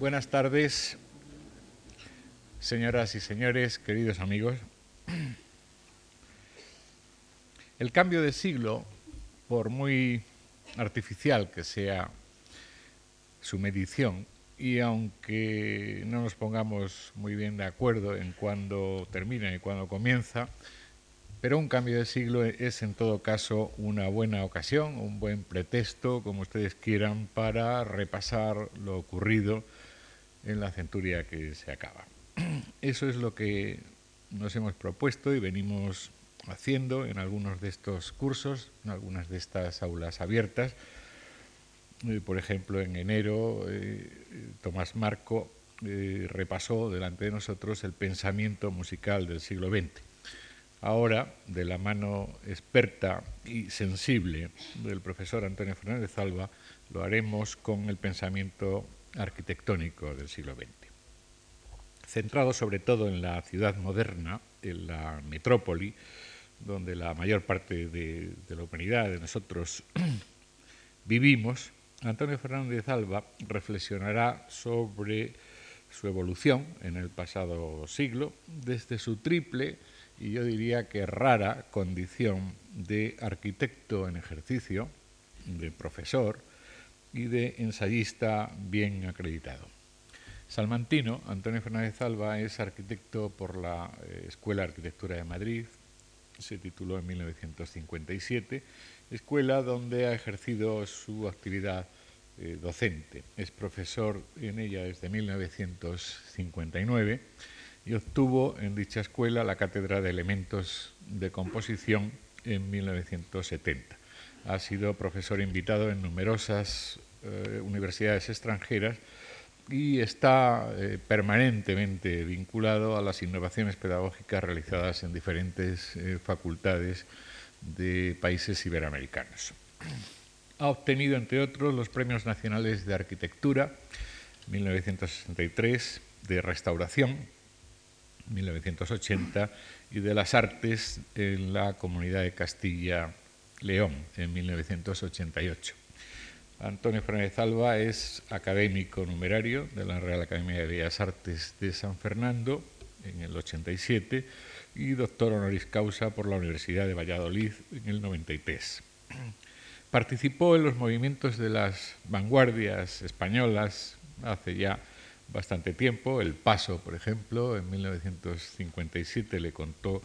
Buenas tardes, señoras y señores, queridos amigos. El cambio de siglo, por muy artificial que sea su medición, y aunque no nos pongamos muy bien de acuerdo en cuándo termina y cuándo comienza, pero un cambio de siglo es en todo caso una buena ocasión, un buen pretexto, como ustedes quieran, para repasar lo ocurrido en la centuria que se acaba. Eso es lo que nos hemos propuesto y venimos haciendo en algunos de estos cursos, en algunas de estas aulas abiertas. Eh, por ejemplo, en enero, eh, Tomás Marco eh, repasó delante de nosotros el pensamiento musical del siglo XX. Ahora, de la mano experta y sensible del profesor Antonio Fernández Alba, lo haremos con el pensamiento arquitectónico del siglo XX. Centrado sobre todo en la ciudad moderna, en la metrópoli, donde la mayor parte de, la humanidad, de nosotros, vivimos, Antonio Fernández Alba reflexionará sobre su evolución en el pasado siglo, desde su triple y yo diría que rara condición de arquitecto en ejercicio, de profesor y de ensayista bien acreditado. Salmantino, Antonio Fernández Alba, es arquitecto por la eh, Escuela de Arquitectura de Madrid, se tituló en 1957, escuela donde ha ejercido su actividad eh, docente. Es profesor en ella desde 1959 y obtuvo en dicha escuela la cátedra de elementos de composición en 1970. Ha sido profesor invitado en numerosas eh, universidades extranjeras y está eh, permanentemente vinculado a las innovaciones pedagógicas realizadas en diferentes eh, facultades de países iberoamericanos. Ha obtenido, entre otros, los Premios Nacionales de Arquitectura 1963, de Restauración 1980 y de las Artes en la Comunidad de Castilla-León en 1988. Antonio Fernández Alba es académico numerario de la Real Academia de Bellas Artes de San Fernando en el 87 y doctor honoris causa por la Universidad de Valladolid en el 93. Participó en los movimientos de las vanguardias españolas hace ya bastante tiempo. El Paso, por ejemplo, en 1957 le contó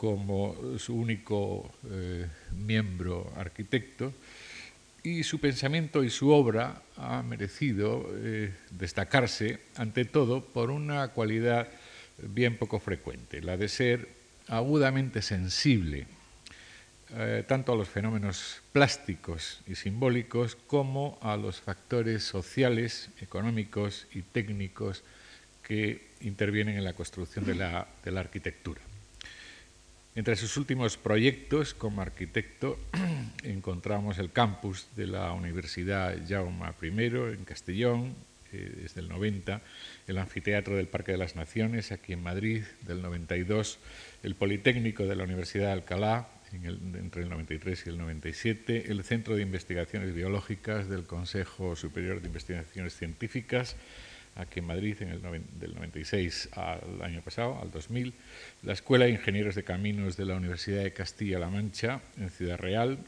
como su único eh, miembro arquitecto y su pensamiento y su obra ha merecido eh, destacarse ante todo por una cualidad bien poco frecuente, la de ser agudamente sensible eh, tanto a los fenómenos plásticos y simbólicos como a los factores sociales, económicos y técnicos que intervienen en la construcción de la, de la arquitectura. Entre sus últimos proyectos como arquitecto encontramos el campus de la Universidad Jaume I en Castellón, eh, desde el 90, el anfiteatro del Parque de las Naciones aquí en Madrid, del 92, el Politécnico de la Universidad de Alcalá, entre el 93 y el 97, el Centro de Investigaciones Biológicas del Consejo Superior de Investigaciones Científicas, aquí en Madrid, en el del 96 al año pasado, al 2000, la Escuela de Ingenieros de Caminos de la Universidad de Castilla-La Mancha, en Ciudad Real,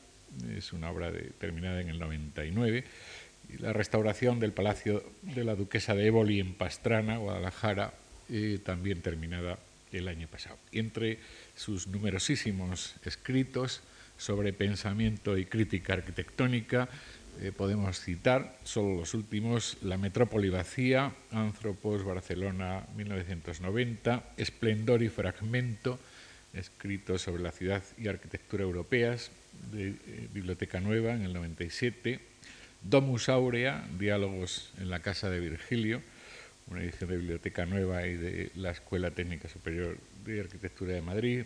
es una obra terminada en el 99, y la restauración del Palacio de la Duquesa de Éboli en Pastrana, Guadalajara, eh, también terminada el año pasado. Entre sus numerosísimos escritos sobre pensamiento y crítica arquitectónica, eh, podemos citar, solo los últimos, La metrópoli vacía, Anthropos, Barcelona, 1990, Esplendor y fragmento, escrito sobre la ciudad y arquitectura europeas, de eh, Biblioteca Nueva, en el 97, Domus Aurea, Diálogos en la Casa de Virgilio, una edición de Biblioteca Nueva y de la Escuela Técnica Superior de Arquitectura de Madrid,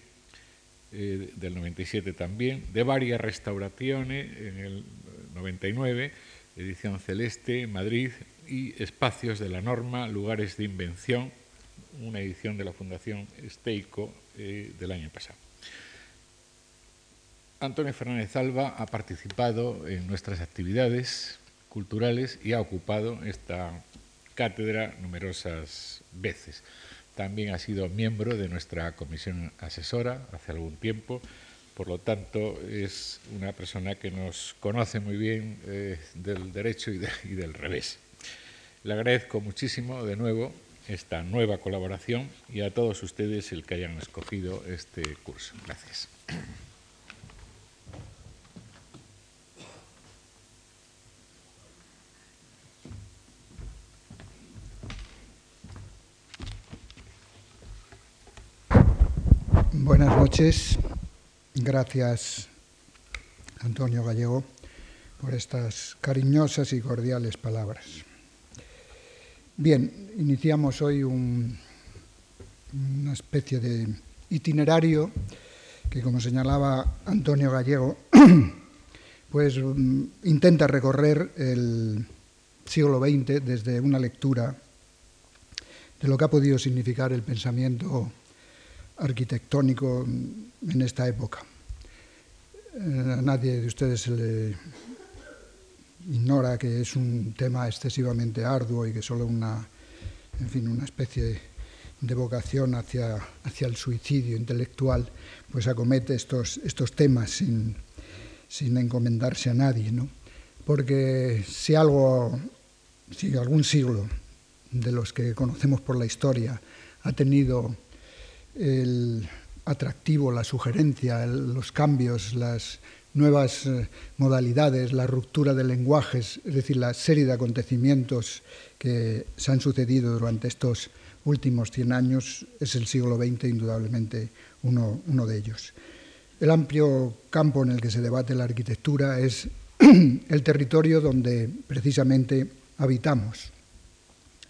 eh, del 97 también, de varias restauraciones en el 99, edición Celeste, Madrid, y Espacios de la Norma, Lugares de Invención, una edición de la Fundación Steico eh, del año pasado. Antonio Fernández Alba ha participado en nuestras actividades culturales y ha ocupado esta cátedra numerosas veces. También ha sido miembro de nuestra comisión asesora hace algún tiempo, por lo tanto es una persona que nos conoce muy bien eh, del derecho y, y del revés. Le agradezco muchísimo de nuevo esta nueva colaboración y a todos ustedes el que hayan escogido este curso. Gracias. Buenas noches. Gracias, Antonio Gallego, por estas cariñosas y cordiales palabras. Bien, iniciamos hoy un, una especie de itinerario que, como señalaba Antonio Gallego, pues mm, intenta recorrer el siglo XX desde una lectura de lo que ha podido significar el pensamiento arquitectónico en esta época. Eh, a nadie de ustedes se le ignora que es un tema excesivamente arduo y que solo una, en fin, una especie de vocación hacia, hacia el suicidio intelectual, pues acomete estos, estos temas sin, sin encomendarse a nadie, ¿no? Porque si algo, si algún siglo de los que conocemos por la historia ha tenido el atractivo, la sugerencia, los cambios, las nuevas eh, modalidades, la ruptura de lenguajes, es decir, la serie de acontecimientos que se han sucedido durante estos últimos 100 años, es el siglo XX indudablemente uno, uno de ellos. El amplio campo en el que se debate la arquitectura es el territorio donde precisamente habitamos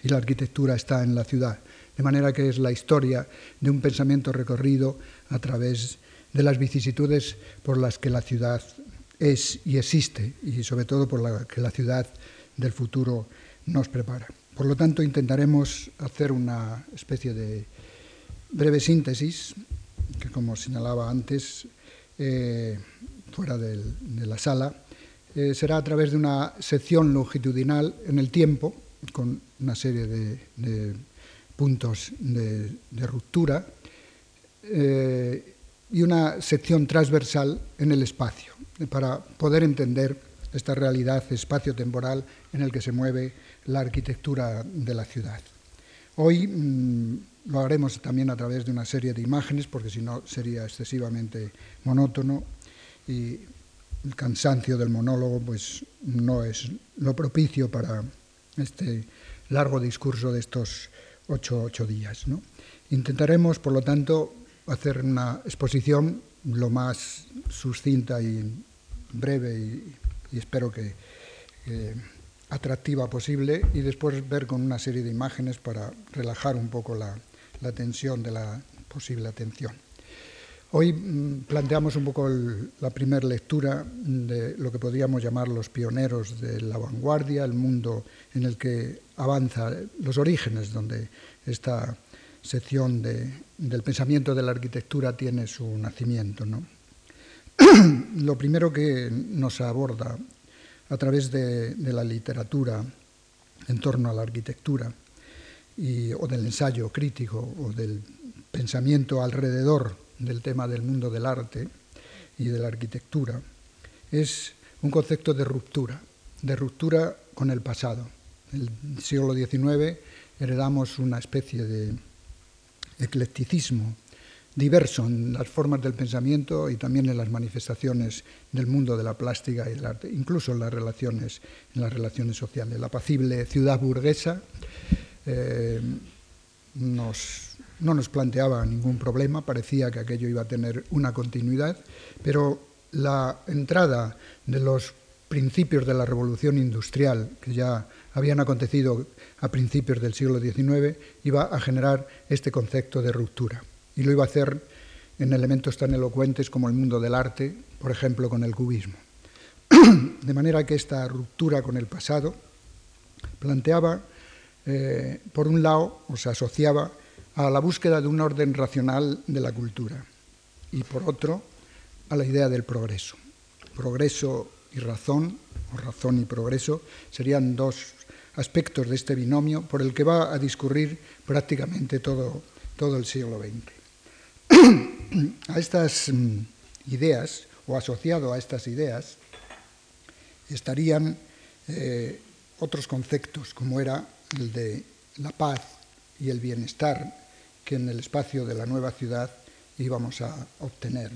y la arquitectura está en la ciudad. De manera que es la historia de un pensamiento recorrido a través de las vicisitudes por las que la ciudad es y existe y sobre todo por la que la ciudad del futuro nos prepara. Por lo tanto, intentaremos hacer una especie de breve síntesis que, como señalaba antes, eh, fuera de la sala, eh, será a través de una sección longitudinal en el tiempo, con una serie de puntos de, ruptura eh, y una sección transversal en el espacio, para poder entender esta realidad espacio-temporal en el que se mueve la arquitectura de la ciudad. Hoy mm, lo haremos también a través de una serie de imágenes, porque si no sería excesivamente monótono y el cansancio del monólogo pues, no es lo propicio para este largo discurso de estos ocho, días. ¿no? Intentaremos, por lo tanto, hacer una exposición lo más sucinta y breve y, espero que atractiva posible y después ver con una serie de imágenes para relajar un poco la, la tensión de la posible atención. Hoy mm, planteamos un poco la primera lectura de lo que podríamos llamar los pioneros de la vanguardia, el mundo en el que avanza, los orígenes donde esta sección del pensamiento de la arquitectura tiene su nacimiento. lo primero que nos aborda a través de, la literatura en torno a la arquitectura o del ensayo crítico o del pensamiento alrededor del tema del mundo del arte y de la arquitectura es un concepto de ruptura, de ruptura con el pasado. En el siglo XIX heredamos una especie de eclecticismo diverso en las formas del pensamiento y también en las manifestaciones del mundo de la plástica y del arte, incluso en las relaciones, en las relaciones sociales. La apacible ciudad burguesa eh, nos no nos planteaba ningún problema, parecía que aquello iba a tener una continuidad, pero la entrada de los principios de la revolución industrial, que ya habían acontecido a principios del siglo XIX, iba a generar este concepto de ruptura. Y lo iba a hacer en elementos tan elocuentes como el mundo del arte, por ejemplo, con el cubismo. De manera que esta ruptura con el pasado planteaba, eh, por un lado, o se asociaba a la búsqueda de un orden racional de la cultura y por otro a la idea del progreso. Progreso y razón, o razón y progreso, serían dos aspectos de este binomio por el que va a discurrir prácticamente todo, todo el siglo XX. a estas mm, ideas, o asociado a estas ideas, estarían eh, otros conceptos, como era el de la paz y el bienestar que en el espacio de la nueva ciudad íbamos a obtener.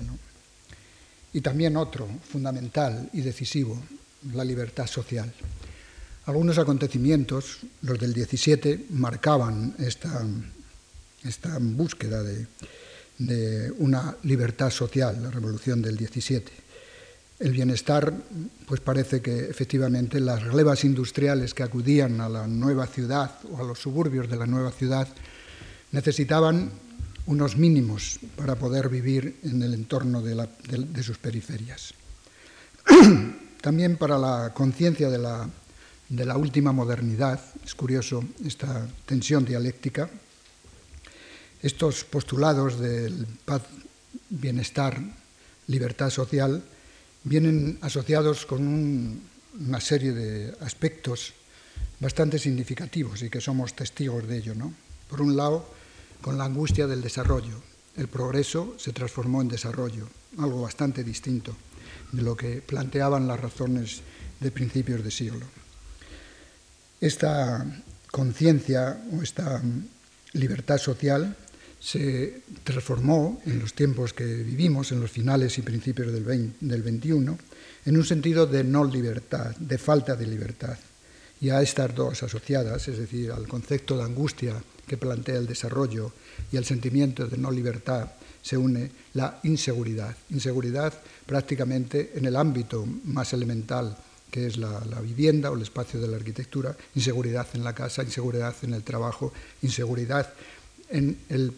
Y también otro, fundamental y decisivo, la libertad social. Algunos acontecimientos, los del 17, marcaban esta, esta búsqueda de, de una libertad social, la revolución del 17 el bienestar, pues parece que efectivamente las relevas industriales que acudían a la nueva ciudad o a los suburbios de la nueva ciudad necesitaban unos mínimos para poder vivir en el entorno de, sus periferias. También para la conciencia de la, de la última modernidad, es curioso esta tensión dialéctica, estos postulados del paz, bienestar, libertad social, vienen asociados con una serie de aspectos bastante significativos y que somos testigos de ello. ¿no? Por un lado, con la angustia del desarrollo. El progreso se transformó en desarrollo, algo bastante distinto de lo que planteaban las razones de principios de siglo. Esta conciencia o esta libertad social se transformó en los tiempos que vivimos, en los finales y principios del, 21, en un sentido de no libertad, de falta de libertad. Y a estas dos asociadas, es decir, al concepto de angustia que plantea el desarrollo y al sentimiento de no libertad, se une la inseguridad. Inseguridad prácticamente en el ámbito más elemental que es la, la, vivienda o el espacio de la arquitectura, inseguridad en la casa, inseguridad en el trabajo, inseguridad en el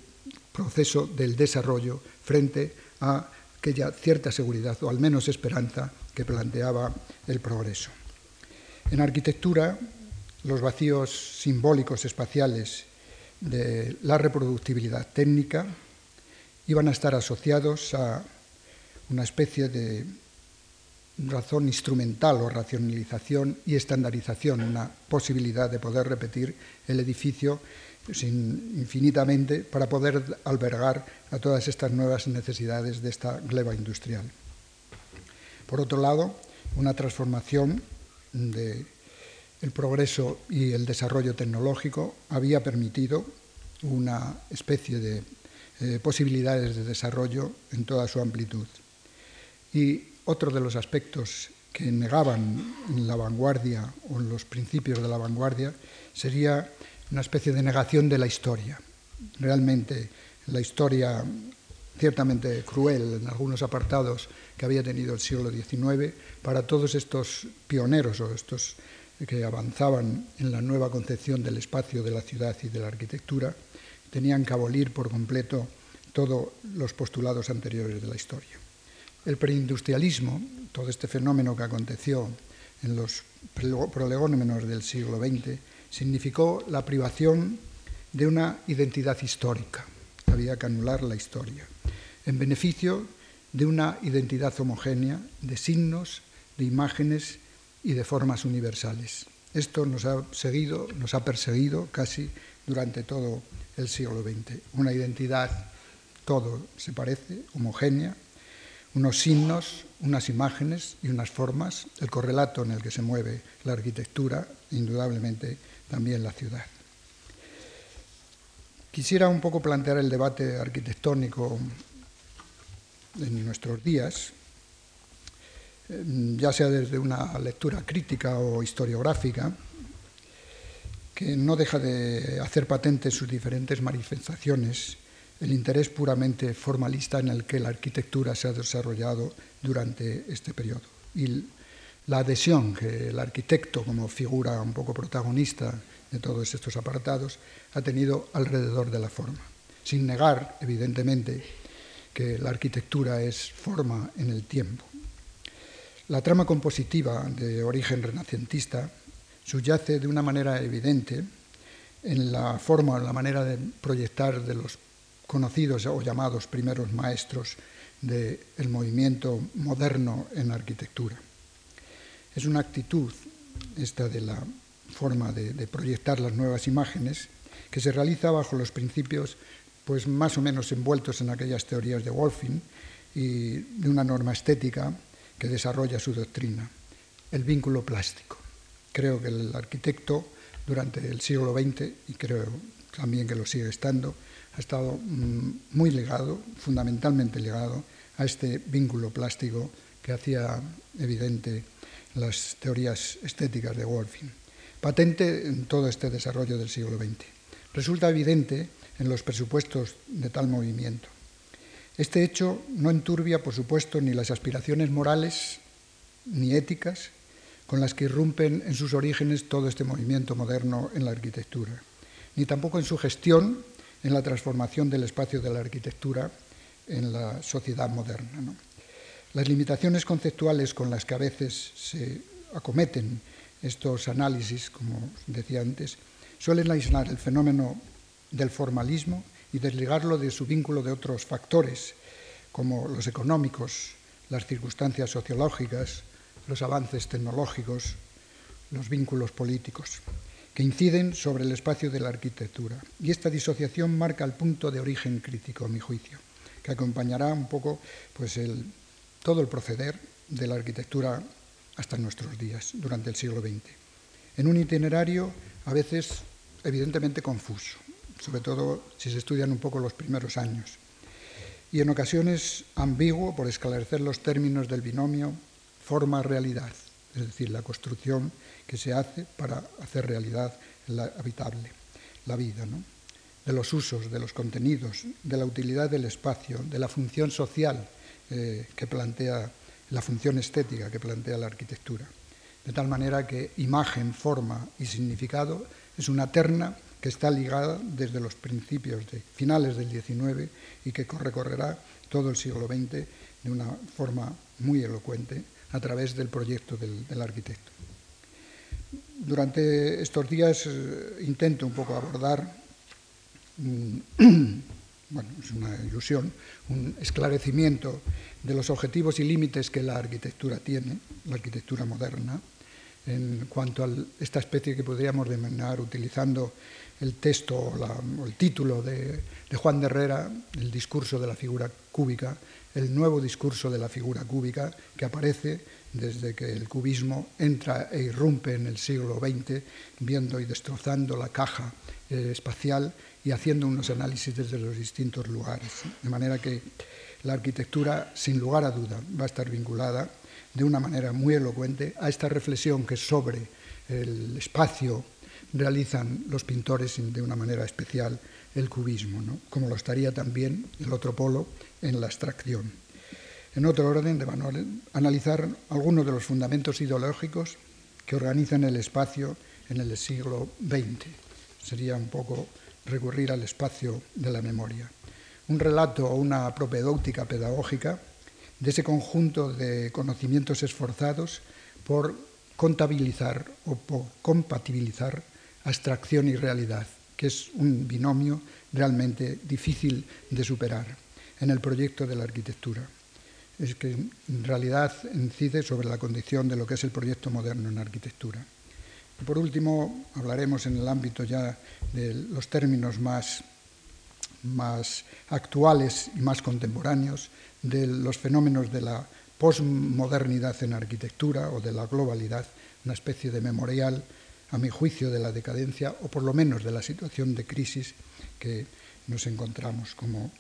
proceso del desarrollo frente a aquella cierta seguridad o al menos esperanza que planteaba el progreso. En arquitectura, los vacíos simbólicos espaciales de la reproductibilidad técnica iban a estar asociados a una especie de razón instrumental o racionalización y estandarización, una posibilidad de poder repetir el edificio infinitamente para poder albergar a todas estas nuevas necesidades de esta gleba industrial. Por otro lado, una transformación del el progreso y el desarrollo tecnológico había permitido una especie de eh, posibilidades de desarrollo en toda su amplitud. Y otro de los aspectos que negaban la vanguardia o los principios de la vanguardia sería una especie de negación de la historia. Realmente la historia ciertamente cruel en algunos apartados que había tenido el siglo XIX, para todos estos pioneros o estos que avanzaban en la nueva concepción del espacio de la ciudad y de la arquitectura, tenían que abolir por completo todos los postulados anteriores de la historia. El preindustrialismo, todo este fenómeno que aconteció en los prolegómenos del siglo XX, significó la privación de una identidad histórica. Había que anular la historia, en beneficio de una identidad homogénea de signos, de imágenes y de formas universales. Esto nos ha seguido, nos ha perseguido casi durante todo el siglo XX. Una identidad, todo se parece, homogénea, unos signos, unas imágenes y unas formas, el correlato en el que se mueve la arquitectura, indudablemente también la ciudad. Quisiera un poco plantear el debate arquitectónico en nuestros días, ya sea desde una lectura crítica o historiográfica, que no deja de hacer patente sus diferentes manifestaciones el interés puramente formalista en el que la arquitectura se ha desarrollado durante este periodo. Y la adhesión que el arquitecto, como figura un poco protagonista de todos estos apartados, ha tenido alrededor de la forma, sin negar, evidentemente, que la arquitectura es forma en el tiempo. La trama compositiva de origen renacentista subyace de una manera evidente en la forma, en la manera de proyectar de los conocidos o llamados primeros maestros del movimiento moderno en arquitectura. Es una actitud, esta de la forma de, de, proyectar las nuevas imágenes, que se realiza bajo los principios pues más o menos envueltos en aquellas teorías de Wolfing y de una norma estética que desarrolla su doctrina, el vínculo plástico. Creo que el arquitecto durante el siglo XX, y creo también que lo sigue estando, ha estado mm, muy ligado, fundamentalmente ligado, a este vínculo plástico que hacía evidente las teorías estéticas de Wolfing, patente en todo este desarrollo del siglo XX. Resulta evidente en los presupuestos de tal movimiento. Este hecho no enturbia, por supuesto, ni las aspiraciones morales ni éticas con las que irrumpen en sus orígenes todo este movimiento moderno en la arquitectura, ni tampoco en su gestión en la transformación del espacio de la arquitectura en la sociedad moderna. Las limitaciones conceptuales con las que a veces se acometen estos análisis, como decía antes, suelen aislar el fenómeno del formalismo y desligarlo de su vínculo de otros factores, como los económicos, las circunstancias sociológicas, los avances tecnológicos, los vínculos políticos, que inciden sobre el espacio de la arquitectura. Y esta disociación marca el punto de origen crítico, a mi juicio, que acompañará un poco pues, todo el proceder de la arquitectura hasta nuestros días, durante el siglo XX. En un itinerario a veces evidentemente confuso, sobre todo si se estudian un poco los primeros años, y en ocasiones ambiguo por esclarecer los términos del binomio forma-realidad, es decir, la construcción que se hace para hacer realidad la habitable, la vida, ¿no? de los usos, de los contenidos, de la utilidad del espacio, de la función social eh, que plantea la función estética que plantea la arquitectura. De tal manera que imagen, forma y significado es una terna que está ligada desde los principios de finales del XIX y que recorrerá todo el siglo XX de una forma muy elocuente a través del proyecto del, arquitecto. Durante estos días eh, intento un poco abordar bueno, es una ilusión, un esclarecimiento de los objetivos y límites que la arquitectura tiene, la arquitectura moderna, en cuanto a esta especie que podríamos denominar, utilizando el texto o, el título de, Juan de Herrera, el discurso de la figura cúbica, el nuevo discurso de la figura cúbica que aparece desde que el cubismo entra e irrumpe en el siglo XX, viendo y destrozando la caja eh, espacial y haciendo unos análisis desde los distintos lugares. De manera que la arquitectura, sin lugar a duda, va a estar vinculada de una manera muy elocuente a esta reflexión que sobre el espacio realizan los pintores de una manera especial el cubismo, ¿no? como lo estaría también el otro polo en la abstracción. En otro orden, de analizar algunos de los fundamentos ideológicos que organizan el espacio en el siglo XX. Sería un poco recurrir al espacio de la memoria. Un relato o una propedéutica pedagógica de ese conjunto de conocimientos esforzados por contabilizar o por compatibilizar abstracción y realidad, que es un binomio realmente difícil de superar en el proyecto de la arquitectura. Es que en realidad incide sobre la condición de lo que es el proyecto moderno en arquitectura. Por último, hablaremos en el ámbito ya de los términos más, más actuales y más contemporáneos de los fenómenos de la posmodernidad en arquitectura o de la globalidad, una especie de memorial, a mi juicio, de la decadencia o por lo menos de la situación de crisis que nos encontramos como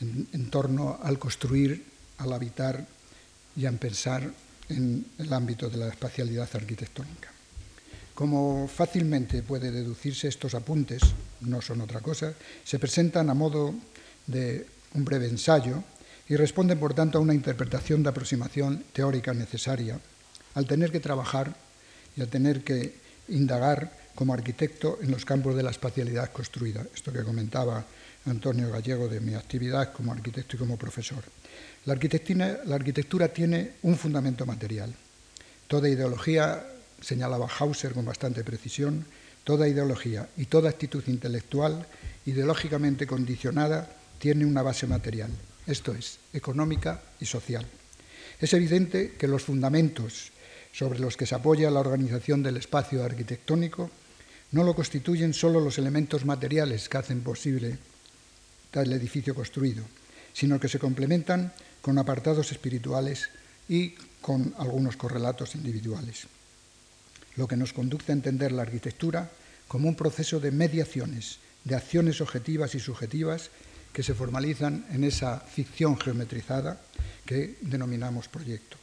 en, torno al construir, al habitar y a pensar en el ámbito de la espacialidad arquitectónica. Como fácilmente puede deducirse, estos apuntes no son otra cosa, se presentan a modo de un breve ensayo y responden, por tanto, a una interpretación de aproximación teórica necesaria al tener que trabajar y al tener que indagar como arquitecto en los campos de la espacialidad construida, esto que comentaba Antonio Gallego de mi actividad como arquitecto y como profesor. La arquitectura, tiene un fundamento material. Toda ideología señalaba Hauser con bastante precisión, toda ideología y toda actitud intelectual ideológicamente condicionada tiene una base material, esto es, económica y social. Es evidente que los fundamentos sobre los que se apoya la organización del espacio arquitectónico No lo constituyen solo los elementos materiales que hacen posible tal edificio construido, sino que se complementan con apartados espirituales y con algunos correlatos individuales. Lo que nos conduce a entender la arquitectura como un proceso de mediaciones, de acciones objetivas y subjetivas que se formalizan en esa ficción geometrizada que denominamos proyecto.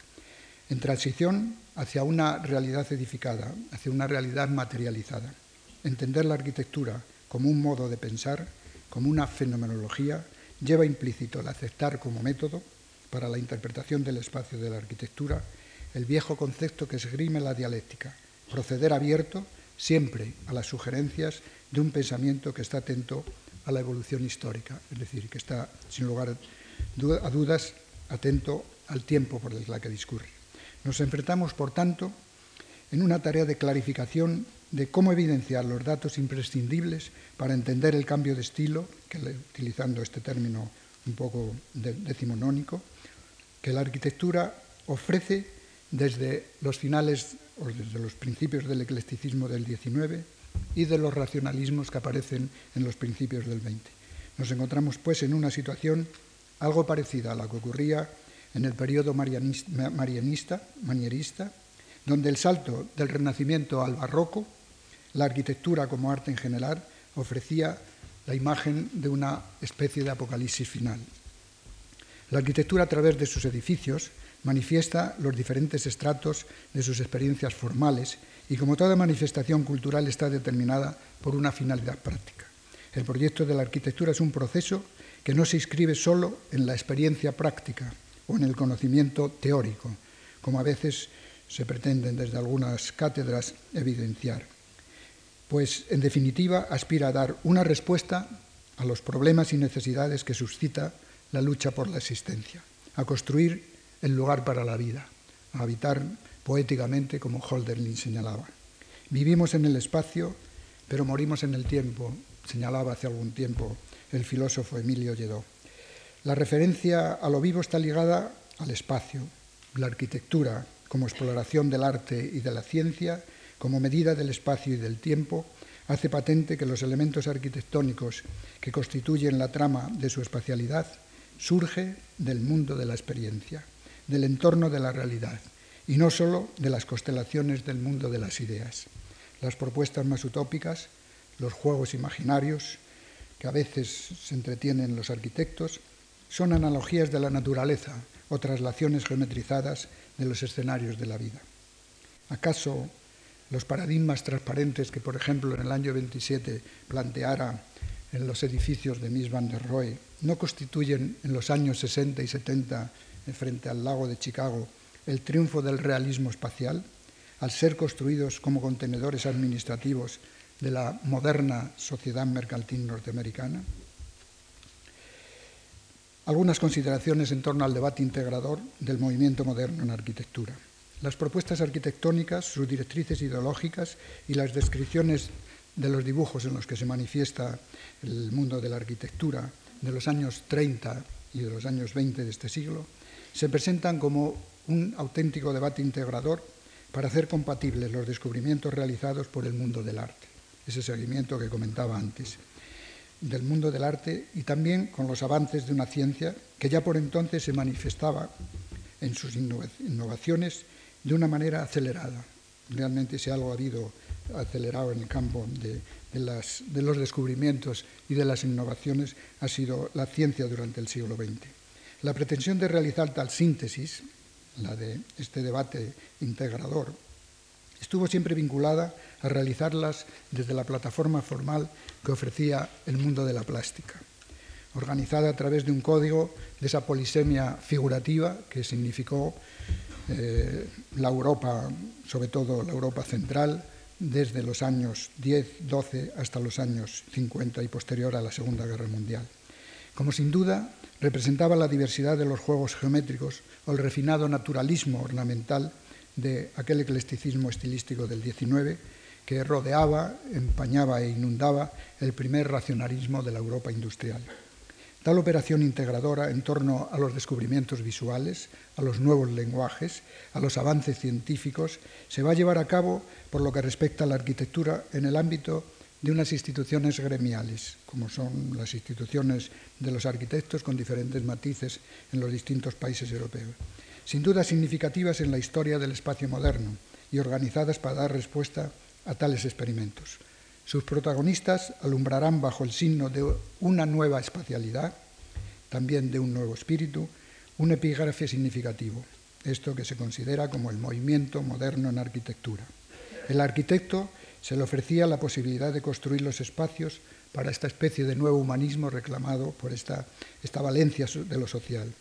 En transición hacia una realidad edificada, hacia una realidad materializada. Entender la arquitectura como un modo de pensar, como una fenomenología, lleva implícito el aceptar como método para la interpretación del espacio de la arquitectura el viejo concepto que esgrime la dialéctica, proceder abierto siempre a las sugerencias de un pensamiento que está atento a la evolución histórica, es decir, que está, sin lugar a dudas, atento al tiempo por el que discurre. Nos enfrentamos, por tanto, en una tarea de clarificación de cómo evidenciar los datos imprescindibles para entender el cambio de estilo, que, utilizando este término un poco decimonónico, que la arquitectura ofrece desde los finales o desde los principios del eclecticismo del XIX y de los racionalismos que aparecen en los principios del XX. Nos encontramos, pues, en una situación algo parecida a la que ocurría en el periodo marianista, manierista, donde el salto del Renacimiento al Barroco, la arquitectura como arte en general, ofrecía la imagen de una especie de apocalipsis final. La arquitectura a través de sus edificios manifiesta los diferentes estratos de sus experiencias formales y como toda manifestación cultural está determinada por una finalidad práctica. El proyecto de la arquitectura es un proceso que no se inscribe solo en la experiencia práctica o en el conocimiento teórico, como a veces se pretenden desde algunas cátedras evidenciar, pues en definitiva aspira a dar una respuesta a los problemas y necesidades que suscita la lucha por la existencia, a construir el lugar para la vida, a habitar poéticamente como Holderlin señalaba. Vivimos en el espacio, pero morimos en el tiempo, señalaba hace algún tiempo el filósofo Emilio Lledó. La referencia a lo vivo está ligada al espacio, la arquitectura como exploración del arte y de la ciencia, como medida del espacio y del tiempo, hace patente que los elementos arquitectónicos que constituyen la trama de su espacialidad surge del mundo de la experiencia, del entorno de la realidad, y no sólo de las constelaciones del mundo de las ideas. Las propuestas más utópicas, los juegos imaginarios, que a veces se entretienen los arquitectos, son analogías de la naturaleza o traslaciones geometrizadas de los escenarios de la vida. ¿Acaso los paradigmas transparentes que, por ejemplo, en el año 27 planteara en los edificios de Mies van der Rohe no constituyen en los años 60 y 70 frente al lago de Chicago el triunfo del realismo espacial, al ser construidos como contenedores administrativos de la moderna sociedad mercantil norteamericana. Algunas consideraciones en torno al debate integrador del movimiento moderno en arquitectura. Las propuestas arquitectónicas, sus directrices ideológicas y las descripciones de los dibujos en los que se manifiesta el mundo de la arquitectura de los años 30 y de los años 20 de este siglo se presentan como un auténtico debate integrador para hacer compatibles los descubrimientos realizados por el mundo del arte, ese seguimiento que comentaba antes, del mundo del arte y también con los avances de una ciencia que ya por entonces se manifestaba en sus innovaciones de una manera acelerada. Realmente si algo ha habido acelerado en el campo de, de los descubrimientos y de las innovaciones ha sido la ciencia durante el siglo XX. La pretensión de realizar tal síntesis, la de este debate integrador, estuvo siempre vinculada a realizarlas desde la plataforma formal que ofrecía el mundo de la plástica, organizada a través de un código de esa polisemia figurativa que significó eh, la Europa, sobre todo la Europa central, desde los años 10, 12 hasta los años 50 y posterior a la Segunda Guerra Mundial. Como sin duda representaba la diversidad de los juegos geométricos o el refinado naturalismo ornamental de aquel eclecticismo estilístico del XIX que rodeaba, empañaba e inundaba el primer racionalismo de la Europa industrial. Tal operación integradora en torno a los descubrimientos visuales, a los nuevos lenguajes, a los avances científicos, se va a llevar a cabo, por lo que respecta a la arquitectura, en el ámbito de unas instituciones gremiales, como son las instituciones de los arquitectos con diferentes matices en los distintos países europeos, sin duda significativas en la historia del espacio moderno y organizadas para dar respuesta a tales experimentos. Sus protagonistas alumbrarán bajo el signo de una nueva espacialidad, también de un nuevo espíritu, un epígrafe significativo, esto que se considera como el movimiento moderno en arquitectura. El arquitecto se le ofrecía la posibilidad de construir los espacios para esta especie de nuevo humanismo reclamado por esta, esta valencia de lo social,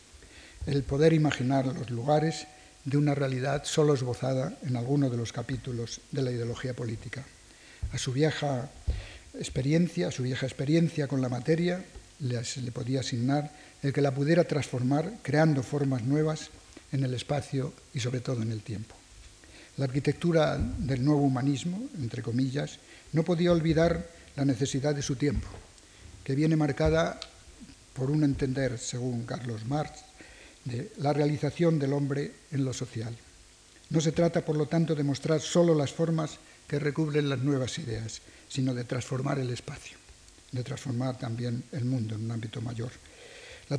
el poder imaginar los lugares de una realidad solo esbozada en alguno de los capítulos de la ideología política a su vieja experiencia, a su vieja experiencia con la materia, le, podía asignar el que la pudiera transformar creando formas nuevas en el espacio y sobre todo en el tiempo. La arquitectura del nuevo humanismo, entre comillas, no podía olvidar la necesidad de su tiempo, que viene marcada por un entender, según Carlos Marx, de la realización del hombre en lo social. No se trata, por lo tanto, de mostrar solo las formas que recubren las nuevas ideas, sino de transformar el espacio, de transformar también el mundo en un ámbito mayor. La,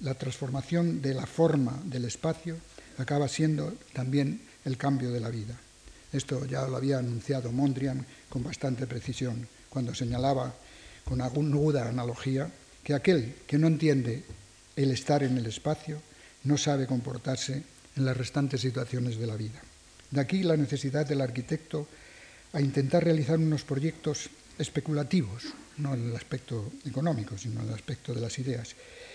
la transformación de la forma del espacio acaba siendo también el cambio de la vida. Esto ya lo había anunciado Mondrian con bastante precisión, cuando señalaba con aguda analogía que aquel que no entiende el estar en el espacio no sabe comportarse en las restantes situaciones de la vida. De aquí la necesidad del arquitecto a intentar realizar unos proyectos especulativos, no en el aspecto económico, sino en el aspecto de las ideas,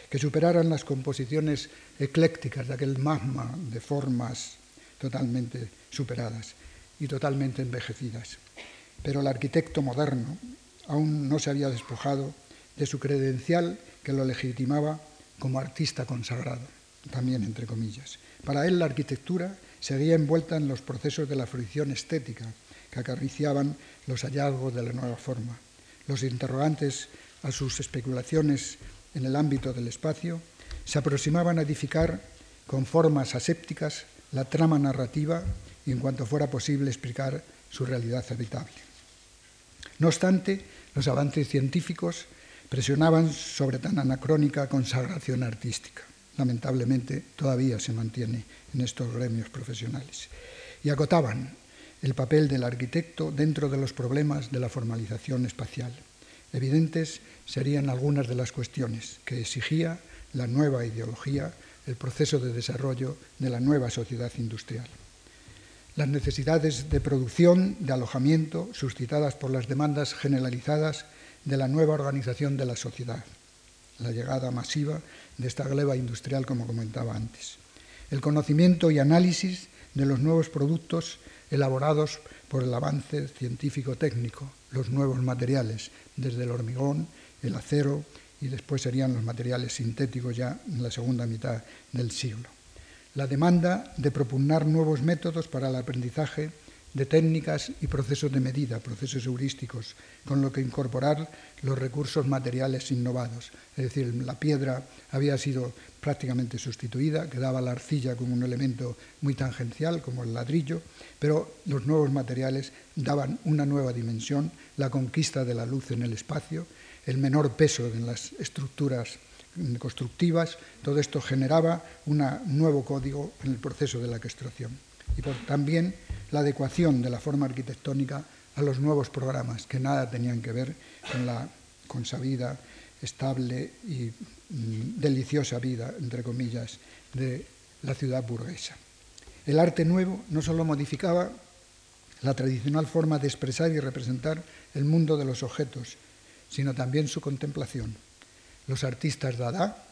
que superaran las composiciones eclécticas de aquel magma de formas totalmente superadas y totalmente envejecidas. Pero el arquitecto moderno aún no se había despojado de su credencial que lo legitimaba como artista consagrado, también entre comillas. Para él la arquitectura seguía envuelta en los procesos de la fruición estética que acariciaban los hallazgos de la nueva forma. Los interrogantes a sus especulaciones en el ámbito del espacio se aproximaban a edificar con formas asépticas la trama narrativa y en cuanto fuera posible explicar su realidad habitable. No obstante, los avances científicos presionaban sobre tan anacrónica consagración artística lamentablemente todavía se mantiene en estos gremios profesionales. Y acotaban el papel del arquitecto dentro de los problemas de la formalización espacial. Evidentes serían algunas de las cuestiones que exigía la nueva ideología, el proceso de desarrollo de la nueva sociedad industrial. Las necesidades de producción, de alojamiento, suscitadas por las demandas generalizadas de la nueva organización de la sociedad, la llegada masiva de esta gleba industrial, como comentaba antes. El conocimiento y análisis de los nuevos productos elaborados por el avance científico-técnico, los nuevos materiales, desde el hormigón, el acero y después serían los materiales sintéticos ya en la segunda mitad del siglo. La demanda de propugnar nuevos métodos para el aprendizaje de técnicas y procesos de medida, procesos heurísticos, con lo que incorporar los recursos materiales innovados. Es decir, la piedra había sido prácticamente sustituida, quedaba la arcilla como un elemento muy tangencial, como el ladrillo, pero los nuevos materiales daban una nueva dimensión, la conquista de la luz en el espacio, el menor peso en las estructuras constructivas, todo esto generaba un nuevo código en el proceso de la extracción. Y también la adecuación de la forma arquitectónica a los nuevos programas que nada tenían que ver con la consabida, estable y mm, deliciosa vida, entre comillas, de la ciudad burguesa. El arte nuevo no solo modificaba la tradicional forma de expresar y representar el mundo de los objetos, sino también su contemplación. Los artistas Dada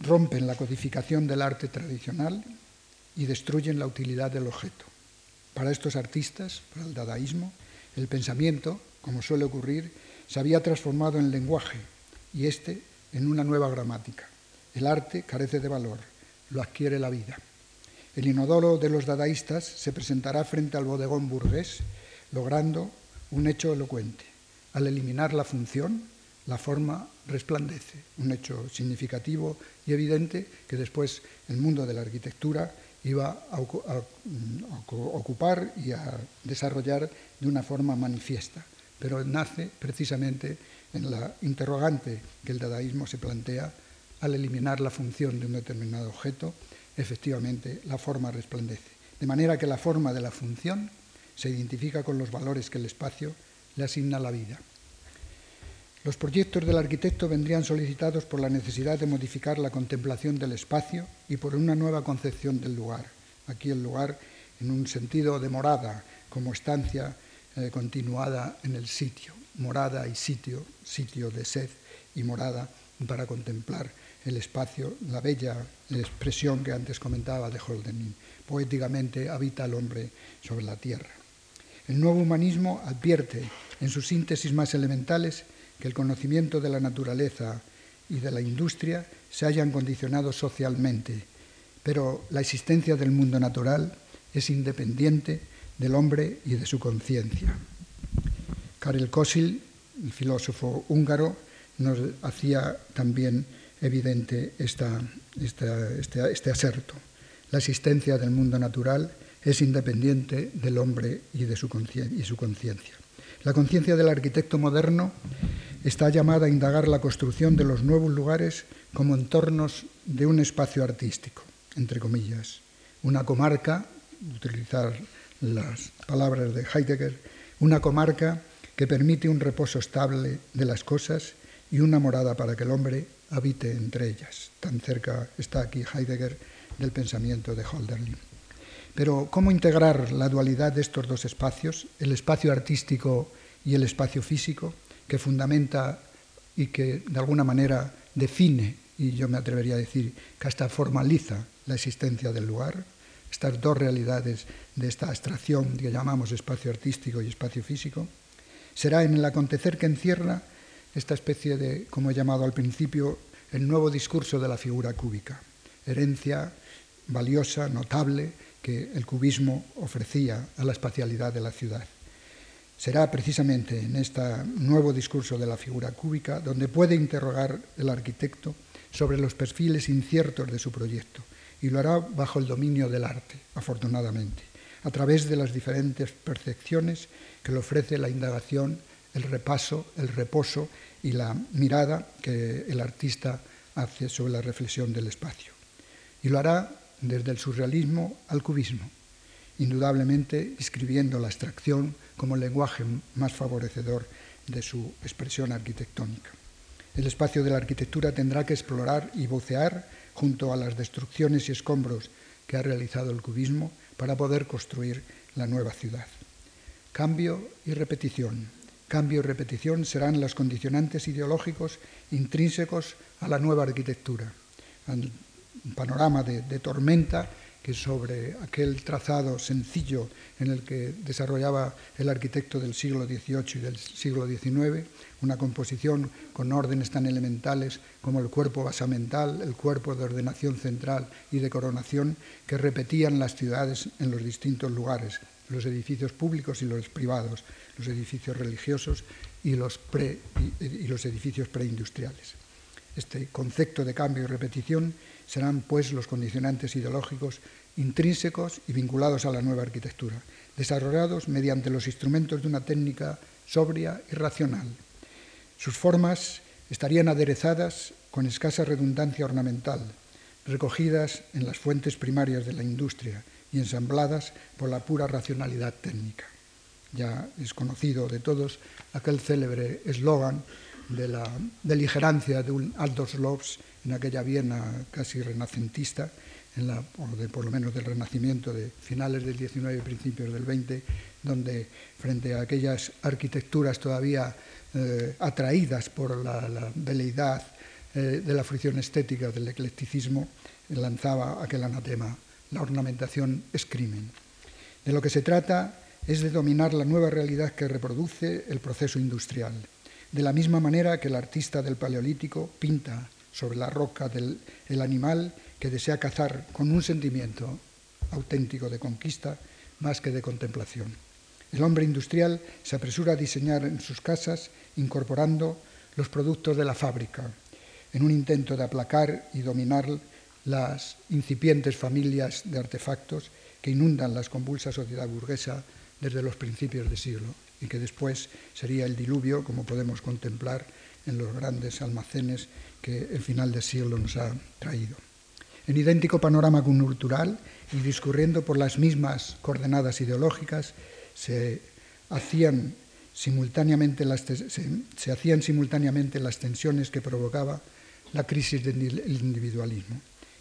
rompen la codificación del arte tradicional y destruyen la utilidad del objeto. Para estos artistas, para el dadaísmo, el pensamiento, como suele ocurrir, se había transformado en lenguaje y este en una nueva gramática. El arte carece de valor, lo adquiere la vida. El inodoro de los dadaístas se presentará frente al bodegón burgués, logrando un hecho elocuente. Al eliminar la función, la forma resplandece, un hecho significativo y evidente que después el mundo de la arquitectura iba a, ocupar y a desarrollar de una forma manifiesta, pero nace precisamente en la interrogante que el dadaísmo se plantea al eliminar la función de un determinado objeto, efectivamente la forma resplandece. De manera que la forma de la función se identifica con los valores que el espacio le asigna a la vida. Los proyectos del arquitecto vendrían solicitados por la necesidad de modificar la contemplación del espacio y por una nueva concepción del lugar. Aquí el lugar en un sentido de morada, como estancia eh, continuada en el sitio, morada y sitio, sitio de sed y morada para contemplar el espacio, la bella expresión que antes comentaba de Holden. Poéticamente habita el hombre sobre la tierra. El nuevo humanismo advierte en sus síntesis más elementales que el conocimiento de la naturaleza y de la industria se hayan condicionado socialmente, pero la existencia del mundo natural es independiente del hombre y de su conciencia. Karel Kosil, el filósofo húngaro, nos hacía también evidente este, este aserto. La existencia del mundo natural es independiente del hombre y de su conciencia. La conciencia del arquitecto moderno está llamada a indagar la construcción de los nuevos lugares como entornos de un espacio artístico, entre comillas. Una comarca, utilizar las palabras de Heidegger, una comarca que permite un reposo estable de las cosas y una morada para que el hombre habite entre ellas. Tan cerca está aquí Heidegger del pensamiento de Hölderlin. Pero ¿cómo integrar la dualidad de estos dos espacios, el espacio artístico y el espacio físico, que fundamenta y que de alguna manera define, y yo me atrevería a decir que hasta formaliza la existencia del lugar? Estas dos realidades de esta abstracción que llamamos espacio artístico y espacio físico, será en el acontecer que encierra esta especie de, como he llamado al principio, el nuevo discurso de la figura cúbica, herencia valiosa, notable, que el cubismo ofrecía a la espacialidad de la ciudad. Será precisamente en este nuevo discurso de la figura cúbica donde puede interrogar el arquitecto sobre los perfiles inciertos de su proyecto y lo hará bajo el dominio del arte, afortunadamente, a través de las diferentes percepciones que le ofrece la indagación, el repaso, el reposo y la mirada que el artista hace sobre la reflexión del espacio. Y lo hará desde el surrealismo al cubismo, indudablemente escribiendo la abstracción como el lenguaje más favorecedor de su expresión arquitectónica. El espacio de la arquitectura tendrá que explorar y vocear junto a las destrucciones y escombros que ha realizado el cubismo para poder construir la nueva ciudad. Cambio y repetición. Cambio y repetición serán los condicionantes ideológicos intrínsecos a la nueva arquitectura, un panorama de, tormenta que sobre aquel trazado sencillo en el que desarrollaba el arquitecto del siglo XVIII y del siglo XIX, una composición con órdenes tan elementales como el cuerpo basamental, el cuerpo de ordenación central y de coronación, que repetían las ciudades en los distintos lugares, los edificios públicos y los privados, los edificios religiosos y los, los edificios preindustriales. Este concepto de cambio y repetición serán pues los condicionantes ideológicos intrínsecos y vinculados a la nueva arquitectura, desarrollados mediante los instrumentos de una técnica sobria y racional. Sus formas estarían aderezadas con escasa redundancia ornamental, recogidas en las fuentes primarias de la industria y ensambladas por la pura racionalidad técnica. Ya es conocido de todos aquel célebre eslogan de la beligerancia de un Aldous Loves en aquella Viena casi renacentista, en la, por lo menos del Renacimiento de finales del XIX y principios del XX, donde frente a aquellas arquitecturas todavía eh, atraídas por la, la veleidad eh, de la fricción estética del eclecticismo, lanzaba aquel anatema, la ornamentación es crimen. De lo que se trata es de dominar la nueva realidad que reproduce el proceso industrial. De la misma manera que el artista del Paleolítico pinta sobre la roca del animal que desea cazar con un sentimiento auténtico de conquista más que de contemplación. El hombre industrial se apresura a diseñar en sus casas incorporando los productos de la fábrica, en un intento de aplacar y dominar las incipientes familias de artefactos que inundan la convulsa sociedad burguesa desde los principios del siglo y que después sería el diluvio, como podemos contemplar en los grandes almacenes que el final del siglo nos ha traído. En idéntico panorama cultural y discurriendo por las mismas coordenadas ideológicas, se hacían simultáneamente las, se, hacían simultáneamente las tensiones que provocaba la crisis del individualismo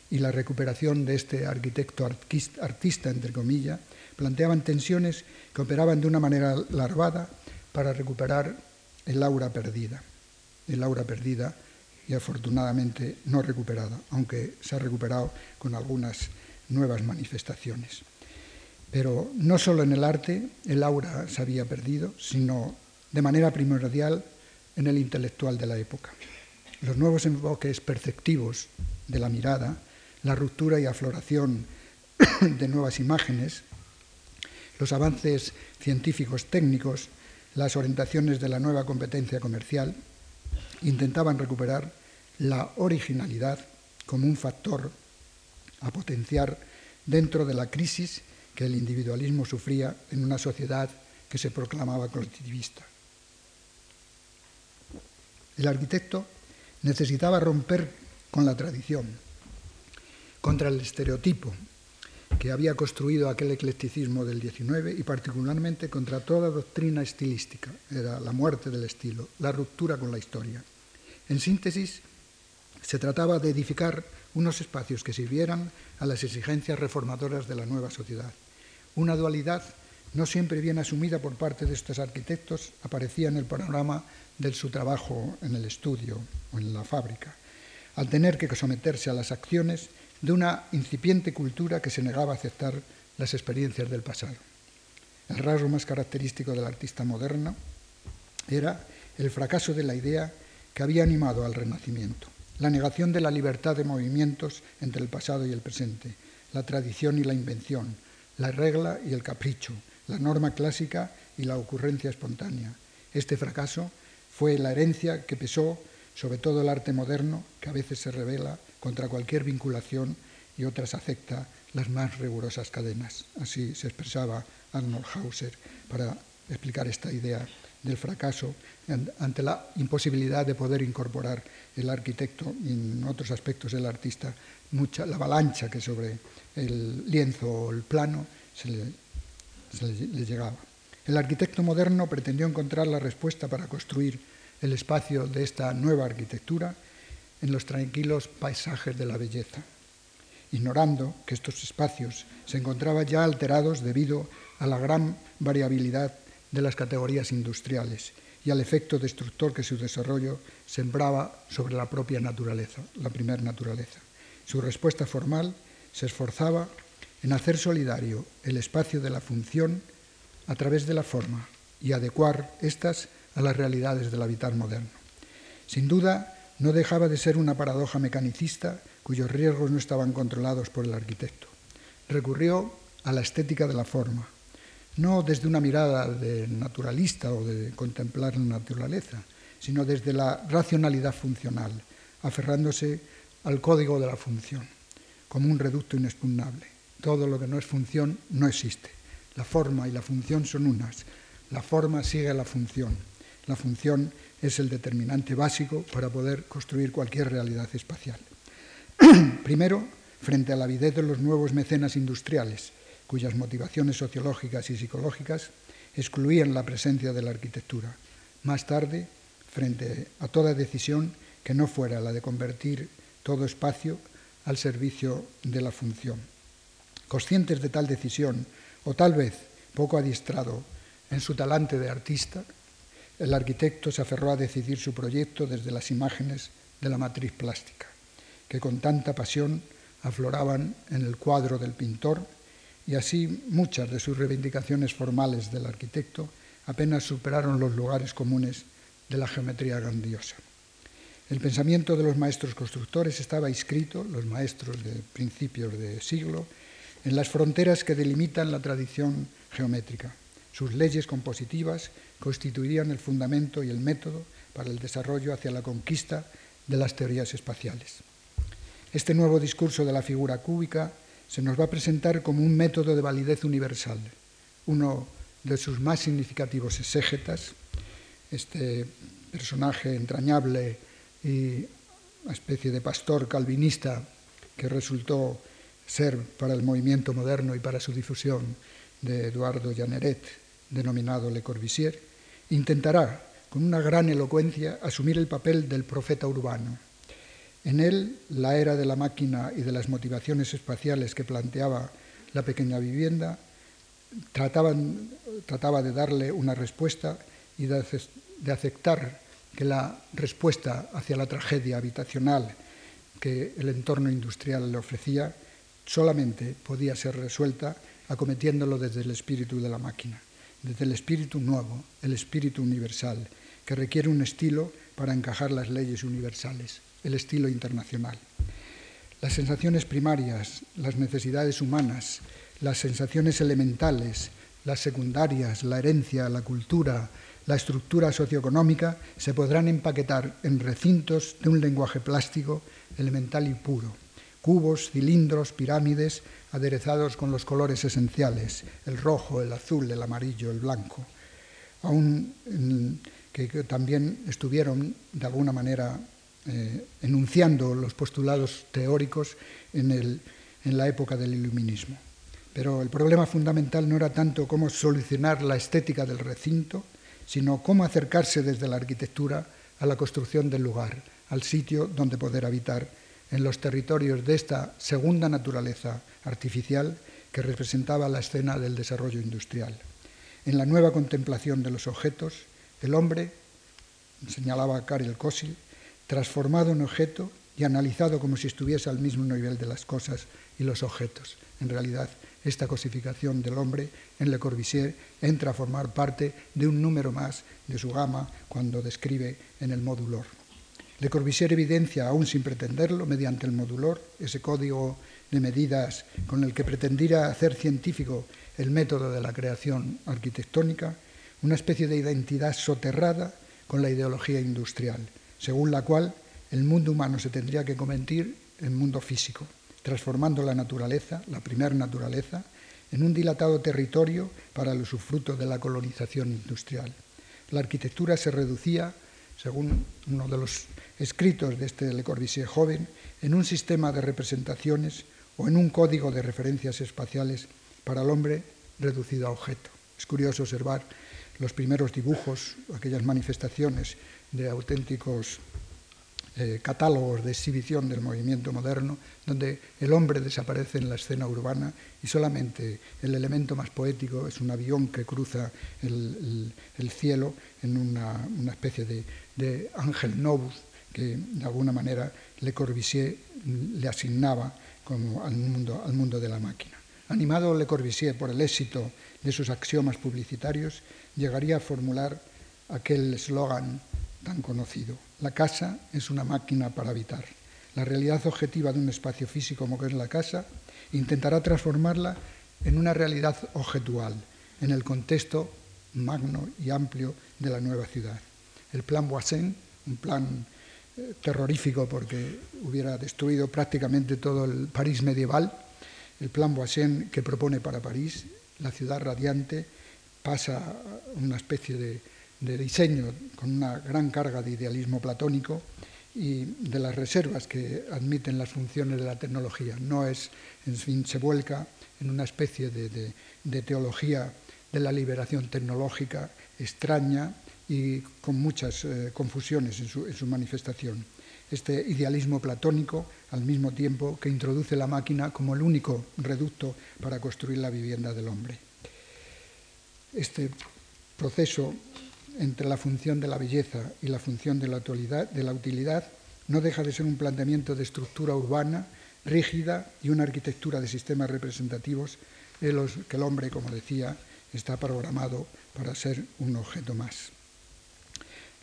y la recuperación de este arquitecto artista, entre comillas, planteaban tensiones que operaban de una manera larvada para recuperar el aura perdida, el aura perdida y afortunadamente no recuperada, aunque se ha recuperado con algunas nuevas manifestaciones. Pero no solo en el arte el aura se había perdido, sino de manera primordial en el intelectual de la época. Los nuevos enfoques perceptivos de la mirada, la ruptura y afloración de nuevas imágenes, los avances científicos técnicos, las orientaciones de la nueva competencia comercial, intentaban recuperar la originalidad como un factor a potenciar dentro de la crisis que el individualismo sufría en una sociedad que se proclamaba colectivista. El arquitecto necesitaba romper con la tradición, contra el estereotipo que había construido aquel eclecticismo del XIX y particularmente contra toda doctrina estilística, era la muerte del estilo, la ruptura con la historia. En síntesis, se trataba de edificar unos espacios que sirvieran a las exigencias reformadoras de la nueva sociedad. Una dualidad no siempre bien asumida por parte de estos arquitectos aparecía en el panorama de su trabajo en el estudio o en la fábrica, al tener que someterse a las acciones de una incipiente cultura que se negaba a aceptar las experiencias del pasado. El rasgo más característico del artista moderno era el fracaso de la idea que había animado al Renacimiento la negación de la libertad de movimientos entre el pasado y el presente, la tradición y la invención, la regla y el capricho, la norma clásica y la ocurrencia espontánea. Este fracaso fue la herencia que pesó sobre todo el arte moderno, que a veces se revela contra cualquier vinculación y otras acepta las más rigurosas cadenas. Así se expresaba Arnold Hauser para explicar esta idea del fracaso ante la imposibilidad de poder incorporar el arquitecto y en otros aspectos del artista mucha, la avalancha que sobre el lienzo o el plano se le, le llegaba. El arquitecto moderno pretendió encontrar la respuesta para construir el espacio de esta nueva arquitectura en los tranquilos paisajes de la belleza, ignorando que estos espacios se encontraban ya alterados debido a la gran variabilidad de las categorías industriales y al efecto destructor que su desarrollo sembraba sobre la propia naturaleza, la primera naturaleza. Su respuesta formal se esforzaba en hacer solidario el espacio de la función a través de la forma y adecuar estas a las realidades del habitar moderno. Sin duda, no dejaba de ser una paradoja mecanicista cuyos riesgos no estaban controlados por el arquitecto. Recurrió a la estética de la forma, no desde una mirada de naturalista o de contemplar la naturaleza, sino desde la racionalidad funcional, aferrándose al código de la función, como un reducto inexpugnable. Todo lo que no es función no existe. La forma y la función son unas. La forma sigue a la función. La función es el determinante básico para poder construir cualquier realidad espacial. Primero, frente a la avidez de los nuevos mecenas industriales, cuyas motivaciones sociológicas y psicológicas excluían la presencia de la arquitectura. Más tarde, frente a toda decisión que no fuera la de convertir todo espacio al servicio de la función. Conscientes de tal decisión, o tal vez poco adiestrado en su talante de artista, el arquitecto se aferró a decidir su proyecto desde las imágenes de la matriz plástica, que con tanta pasión afloraban en el cuadro del pintor y así muchas de sus reivindicaciones formales del arquitecto apenas superaron los lugares comunes de la geometría grandiosa. El pensamiento de los maestros constructores estaba inscrito, los maestros de principios de siglo, en las fronteras que delimitan la tradición geométrica. Sus leyes compositivas constituirían el fundamento y el método para el desarrollo hacia la conquista de las teorías espaciales. Este nuevo discurso de la figura cúbica se nos va a presentar como un método de validez universal. Uno de sus más significativos exégetas, este personaje entrañable y una especie de pastor calvinista que resultó ser para el movimiento moderno y para su difusión de Eduardo Llaneret, denominado Le Corbusier, intentará, con una gran elocuencia, asumir el papel del profeta urbano en él, la era de la máquina y de las motivaciones espaciales que planteaba la pequeña vivienda trataba de darle una respuesta y de, aceptar que la respuesta hacia la tragedia habitacional que el entorno industrial le ofrecía solamente podía ser resuelta acometiéndolo desde el espíritu de la máquina, desde el espíritu nuevo, el espíritu universal, que requiere un estilo para encajar las leyes universales el estilo internacional. Las sensaciones primarias, las necesidades humanas, las sensaciones elementales, las secundarias, la herencia, la cultura, la estructura socioeconómica se podrán empaquetar en recintos de un lenguaje plástico, elemental y puro. Cubos, cilindros, pirámides, aderezados con los colores esenciales, el rojo, el azul, el amarillo, el blanco, aún que también estuvieron de alguna manera eh, enunciando los postulados teóricos en, la época del iluminismo. Pero el problema fundamental no era tanto cómo solucionar la estética del recinto, sino cómo acercarse desde la arquitectura a la construcción del lugar, al sitio donde poder habitar en los territorios de esta segunda naturaleza artificial que representaba la escena del desarrollo industrial. En la nueva contemplación de los objetos, el hombre, señalaba Karel Kosil, transformado en objeto y analizado como si estuviese al mismo nivel de las cosas y los objetos. En realidad, esta cosificación del hombre en Le Corbusier entra a formar parte de un número más de su gama cuando describe en el modulor. Le Corbusier evidencia, aún sin pretenderlo, mediante el modulor, ese código de medidas con el que pretendiera hacer científico el método de la creación arquitectónica, una especie de identidad soterrada con la ideología industrial según la cual el mundo humano se tendría que convertir en mundo físico, transformando la naturaleza, la primera naturaleza, en un dilatado territorio para el usufruto de la colonización industrial. La arquitectura se reducía, según uno de los escritos de este Le Corbusier joven, en un sistema de representaciones o en un código de referencias espaciales para el hombre reducido a objeto. Es curioso observar los primeros dibujos, aquellas manifestaciones de auténticos eh, catálogos de exhibición del movimiento moderno, donde el hombre desaparece en la escena urbana y solamente el elemento más poético es un avión que cruza el, cielo en una, especie de, ángel novus que de alguna manera Le Corbusier le asignaba como al, mundo, al mundo de la máquina. Animado Le Corbusier por el éxito de sus axiomas publicitarios, llegaría a formular aquel eslogan tan conocido. La casa es una máquina para habitar. La realidad objetiva de un espacio físico como que es la casa intentará transformarla en una realidad objetual, en el contexto magno y amplio de la nueva ciudad. El plan Boissin, un plan eh, terrorífico porque hubiera destruido prácticamente todo el París medieval, el plan Boissin que propone para París, la ciudad radiante, pasa una especie de de diseño con una gran carga de idealismo platónico y de las reservas que admiten las funciones de la tecnología. No es, en fin, se vuelca en una especie de, teología de la liberación tecnológica extraña y con muchas eh, confusiones en su, en su manifestación. Este idealismo platónico, al mismo tiempo que introduce la máquina como el único reducto para construir la vivienda del hombre. Este proceso entre la función de la belleza y la función de la, utilidad no deja de ser un planteamiento de estructura urbana rígida y una arquitectura de sistemas representativos de los que el hombre, como decía, está programado para ser un objeto más.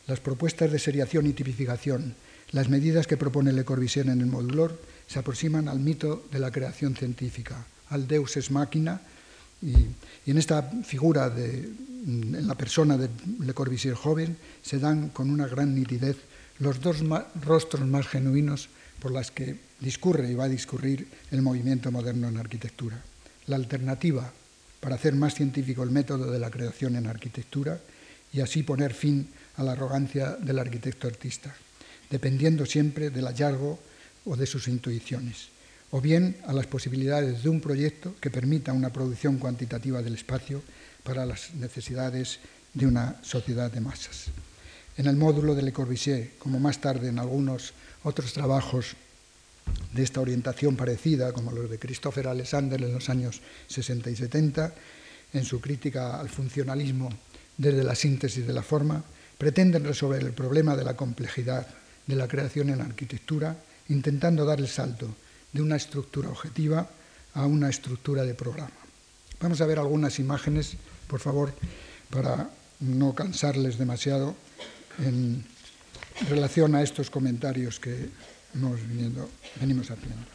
Las propuestas de seriación y tipificación, las medidas que propone Le Corbusier en el modulor, se aproximan al mito de la creación científica, al deus es máquina, Y, en esta figura, de, en la persona de Le Corbusier joven, se dan con una gran nitidez los dos rostros más genuinos por las que discurre y va a discurrir el movimiento moderno en arquitectura. La alternativa para hacer más científico el método de la creación en arquitectura y así poner fin a la arrogancia del arquitecto artista, dependiendo siempre del hallazgo o de sus intuiciones, o bien a las posibilidades de un proyecto que permita una producción cuantitativa del espacio para las necesidades de una sociedad de masas. En el módulo de Le Corbusier, como más tarde en algunos otros trabajos de esta orientación parecida, como los de Christopher Alexander en los años 60 y 70, en su crítica al funcionalismo desde la síntesis de la forma, pretenden resolver el problema de la complejidad de la creación en arquitectura, intentando dar el salto de una estructura objetiva a una estructura de programa. Vamos a ver algunas imágenes, por favor, para no cansarles demasiado en relación a estos comentarios que nos venimos haciendo.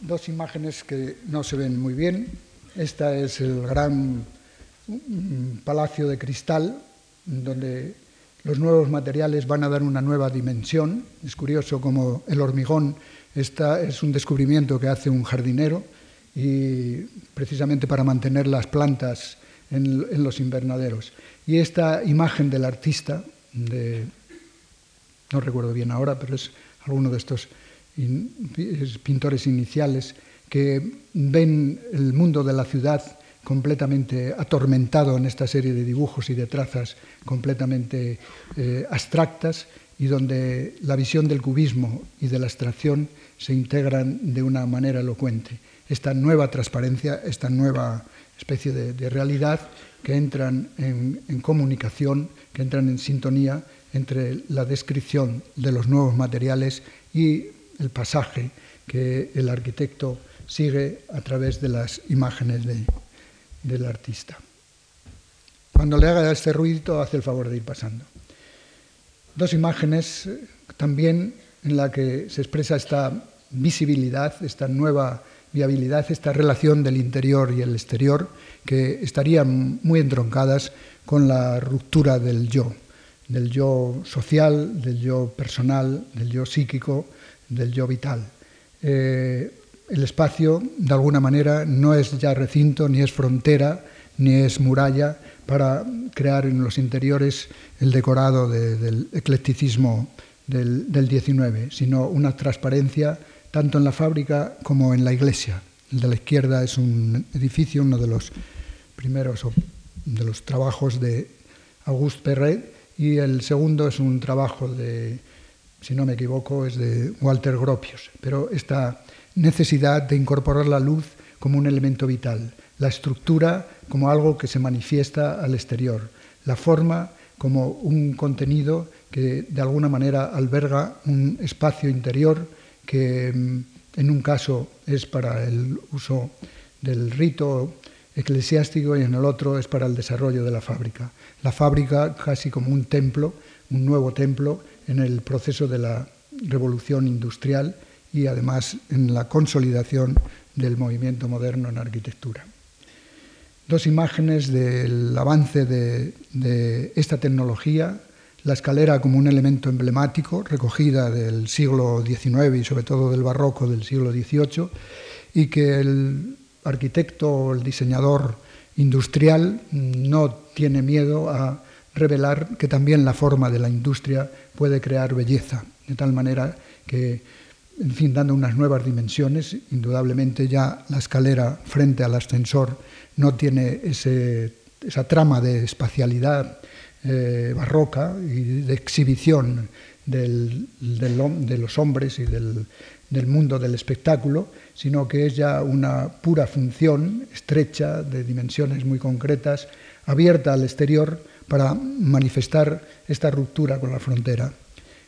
Dos imágenes que no se ven muy bien. Esta es el gran palacio de cristal, donde los nuevos materiales van a dar una nueva dimensión. Es curioso como el hormigón esta es un descubrimiento que hace un jardinero y precisamente para mantener las plantas en, en los invernaderos. Y esta imagen del artista de, no recuerdo bien ahora, pero es alguno de estos pintores iniciales que ven el mundo de la ciudad completamente atormentado en esta serie de dibujos y de trazas completamente eh, abstractas y donde la visión del cubismo y de la abstracción se integran de una manera elocuente. Esta nueva transparencia, esta nueva especie de realidad que entran en, comunicación, que entran en sintonía entre la descripción de los nuevos materiales y el pasaje que el arquitecto sigue a través de las imágenes del artista. Cuando le haga este ruido, hace el favor de ir pasando. Dos imágenes eh, también en la que se expresa esta visibilidad, esta nueva viabilidad, esta relación del interior y el exterior, que estarían muy entroncadas con la ruptura del yo, del yo social, del yo personal, del yo psíquico, del yo vital. Eh, el espacio, de alguna manera, no es ya recinto, ni es frontera, ni es muralla para crear en los interiores el decorado del eclecticismo del, del 19, sino una transparencia tanto en la fábrica como en la iglesia. El de la izquierda es un edificio, uno de los primeros de los trabajos de Auguste Perret, y el segundo es un trabajo de, si no me equivoco, es de Walter Gropius. Pero esta necesidad de incorporar la luz como un elemento vital, la estructura como algo que se manifiesta al exterior, la forma como un contenido que de alguna manera alberga un espacio interior que mm, en un caso es para el uso del rito eclesiástico y en el otro es para el desarrollo de la fábrica. La fábrica casi como un templo, un nuevo templo en el proceso de la revolución industrial y además en la consolidación del movimiento moderno en arquitectura. Dos imágenes del avance de, esta tecnología la escalera como un elemento emblemático, recogida del siglo XIX y sobre todo del barroco del siglo XVIII, y que el arquitecto o el diseñador industrial no tiene miedo a revelar que también la forma de la industria puede crear belleza, de tal manera que, en fin, dando unas nuevas dimensiones, indudablemente ya la escalera frente al ascensor no tiene esa trama de espacialidad eh, barroca y de exhibición de los hombres y del, mundo del espectáculo, sino que es ya una pura función estrecha, de dimensiones muy concretas, abierta al exterior para manifestar esta ruptura con la frontera,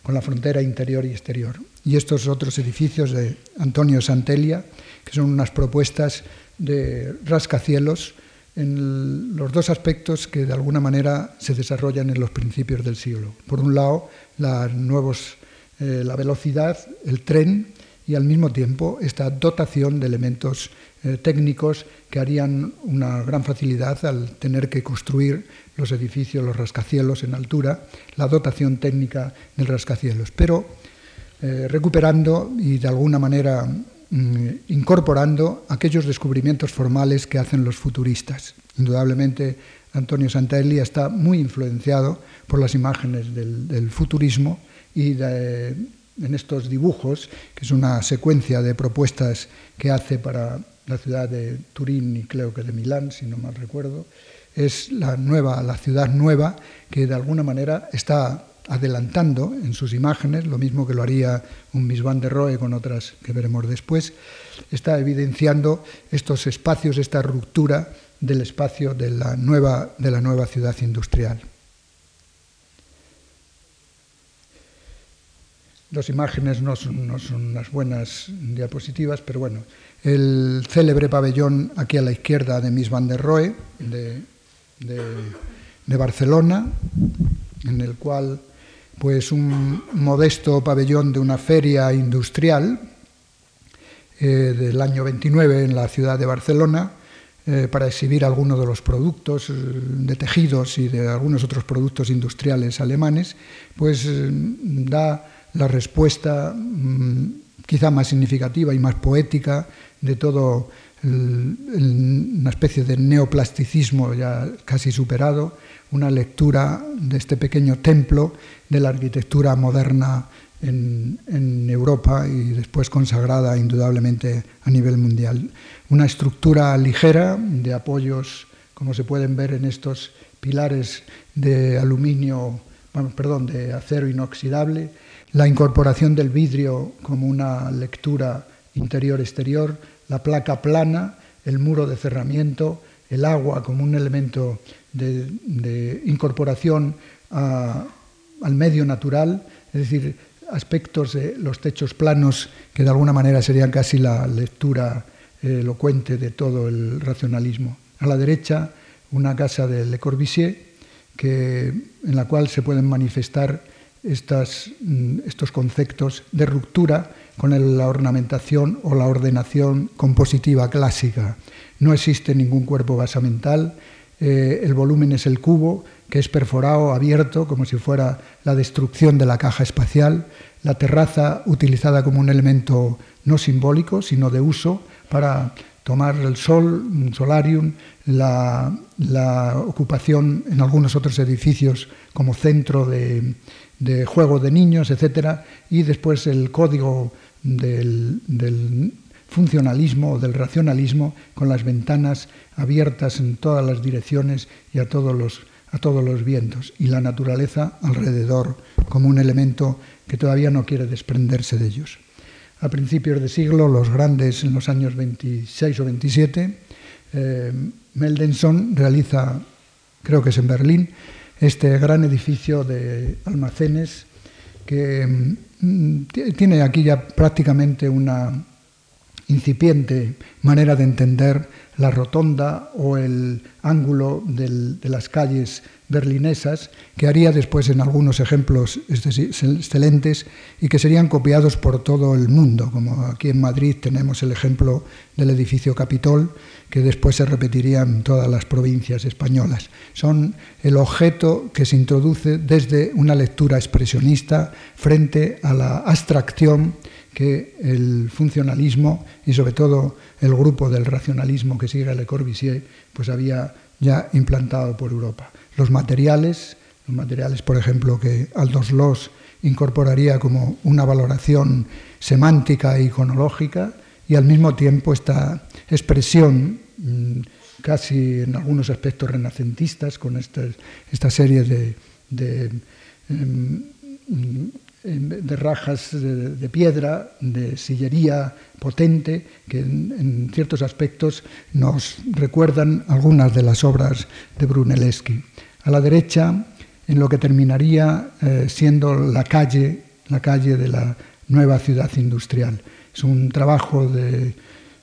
con la frontera interior y exterior. Y estos otros edificios de Antonio Santelia, que son unas propuestas de rascacielos, en los dos aspectos que de alguna manera se desarrollan en los principios del siglo. Por un lado, la, nuevos, eh, la velocidad, el tren y al mismo tiempo esta dotación de elementos eh, técnicos que harían una gran facilidad al tener que construir los edificios, los rascacielos en altura, la dotación técnica del rascacielos, pero eh, recuperando y de alguna manera mm, incorporando aquellos descubrimientos formales que hacen los futuristas. Indudablemente Antonio Santelli está muy influenciado por las imágenes del, futurismo y en estos dibujos, que es una secuencia de propuestas que hace para la ciudad de Turín y creo que de Milán, si no mal recuerdo, es la nueva, la ciudad nueva que de alguna manera está adelantando en sus imágenes, lo mismo que lo haría un Miss Van der Rohe con otras que veremos después, está evidenciando estos espacios, esta ruptura del espacio de la nueva, de la nueva ciudad industrial. Las imágenes no son, no son unas buenas diapositivas, pero bueno, el célebre pabellón aquí a la izquierda de Miss Van der Rohe, de, de, Barcelona, en el cual pues un modesto pabellón de una feria industrial eh, del año 29 en la ciudad de Barcelona, eh, para exhibir algunos de los productos eh, de tejidos y de algunos otros productos industriales alemanes, pues da la respuesta mm, quizá más significativa y más poética de todo una especie de neoplasticismo ya casi superado, una lectura de este pequeño templo de la arquitectura moderna en, Europa y después consagrada indudablemente a nivel mundial. Una estructura ligera de apoyos, como se pueden ver en estos pilares de aluminio, perdón, de acero inoxidable, la incorporación del vidrio como una lectura interior-exterior, la placa plana, el muro de cerramiento, el agua como un elemento de, incorporación al medio natural, es decir, aspectos de los techos planos que de alguna manera serían casi la lectura elocuente de todo el racionalismo. A la derecha, una casa de Le Corbusier, que, en la cual se pueden manifestar estas, mm, estos conceptos de ruptura con la ornamentación o la ordenación compositiva clásica. No existe ningún cuerpo basamental, eh, el volumen es el cubo, que es perforado, abierto, como si fuera la destrucción de la caja espacial, la terraza utilizada como un elemento no simbólico, sino de uso para tomar el sol, un solarium, la, ocupación en algunos otros edificios como centro de, juego de niños, etc. Y después el código del, del funcionalismo, del racionalismo, con las ventanas abiertas en todas las direcciones y a todos los a todos los vientos y la naturaleza alrededor como un elemento que todavía no quiere desprenderse de ellos. A principios de siglo, los grandes, en los años 26 o 27, eh, Meldenson realiza, creo que es en Berlín, este gran edificio de almacenes que mm, tiene aquí ya prácticamente una incipiente manera de entender la rotonda o el ángulo de las calles berlinesas, que haría después en algunos ejemplos excelentes y que serían copiados por todo el mundo, como aquí en Madrid tenemos el ejemplo del edificio Capitol, que después se repetiría en todas las provincias españolas. Son el objeto que se introduce desde una lectura expresionista frente a la abstracción que el funcionalismo y sobre todo el grupo del racionalismo que sigue Le Corbusier pues había ya implantado por Europa. Los materiales, los materiales por ejemplo que Aldous Loss incorporaría como una valoración semántica e iconológica y al mismo tiempo esta expresión mm, casi en algunos aspectos renacentistas con esta, esta serie de, em, de rajas de, piedra, de sillería potente, que en, ciertos aspectos nos recuerdan algunas de las obras de Brunelleschi. A la derecha, en lo que terminaría eh, siendo la calle, la calle de la nueva ciudad industrial. Es un trabajo de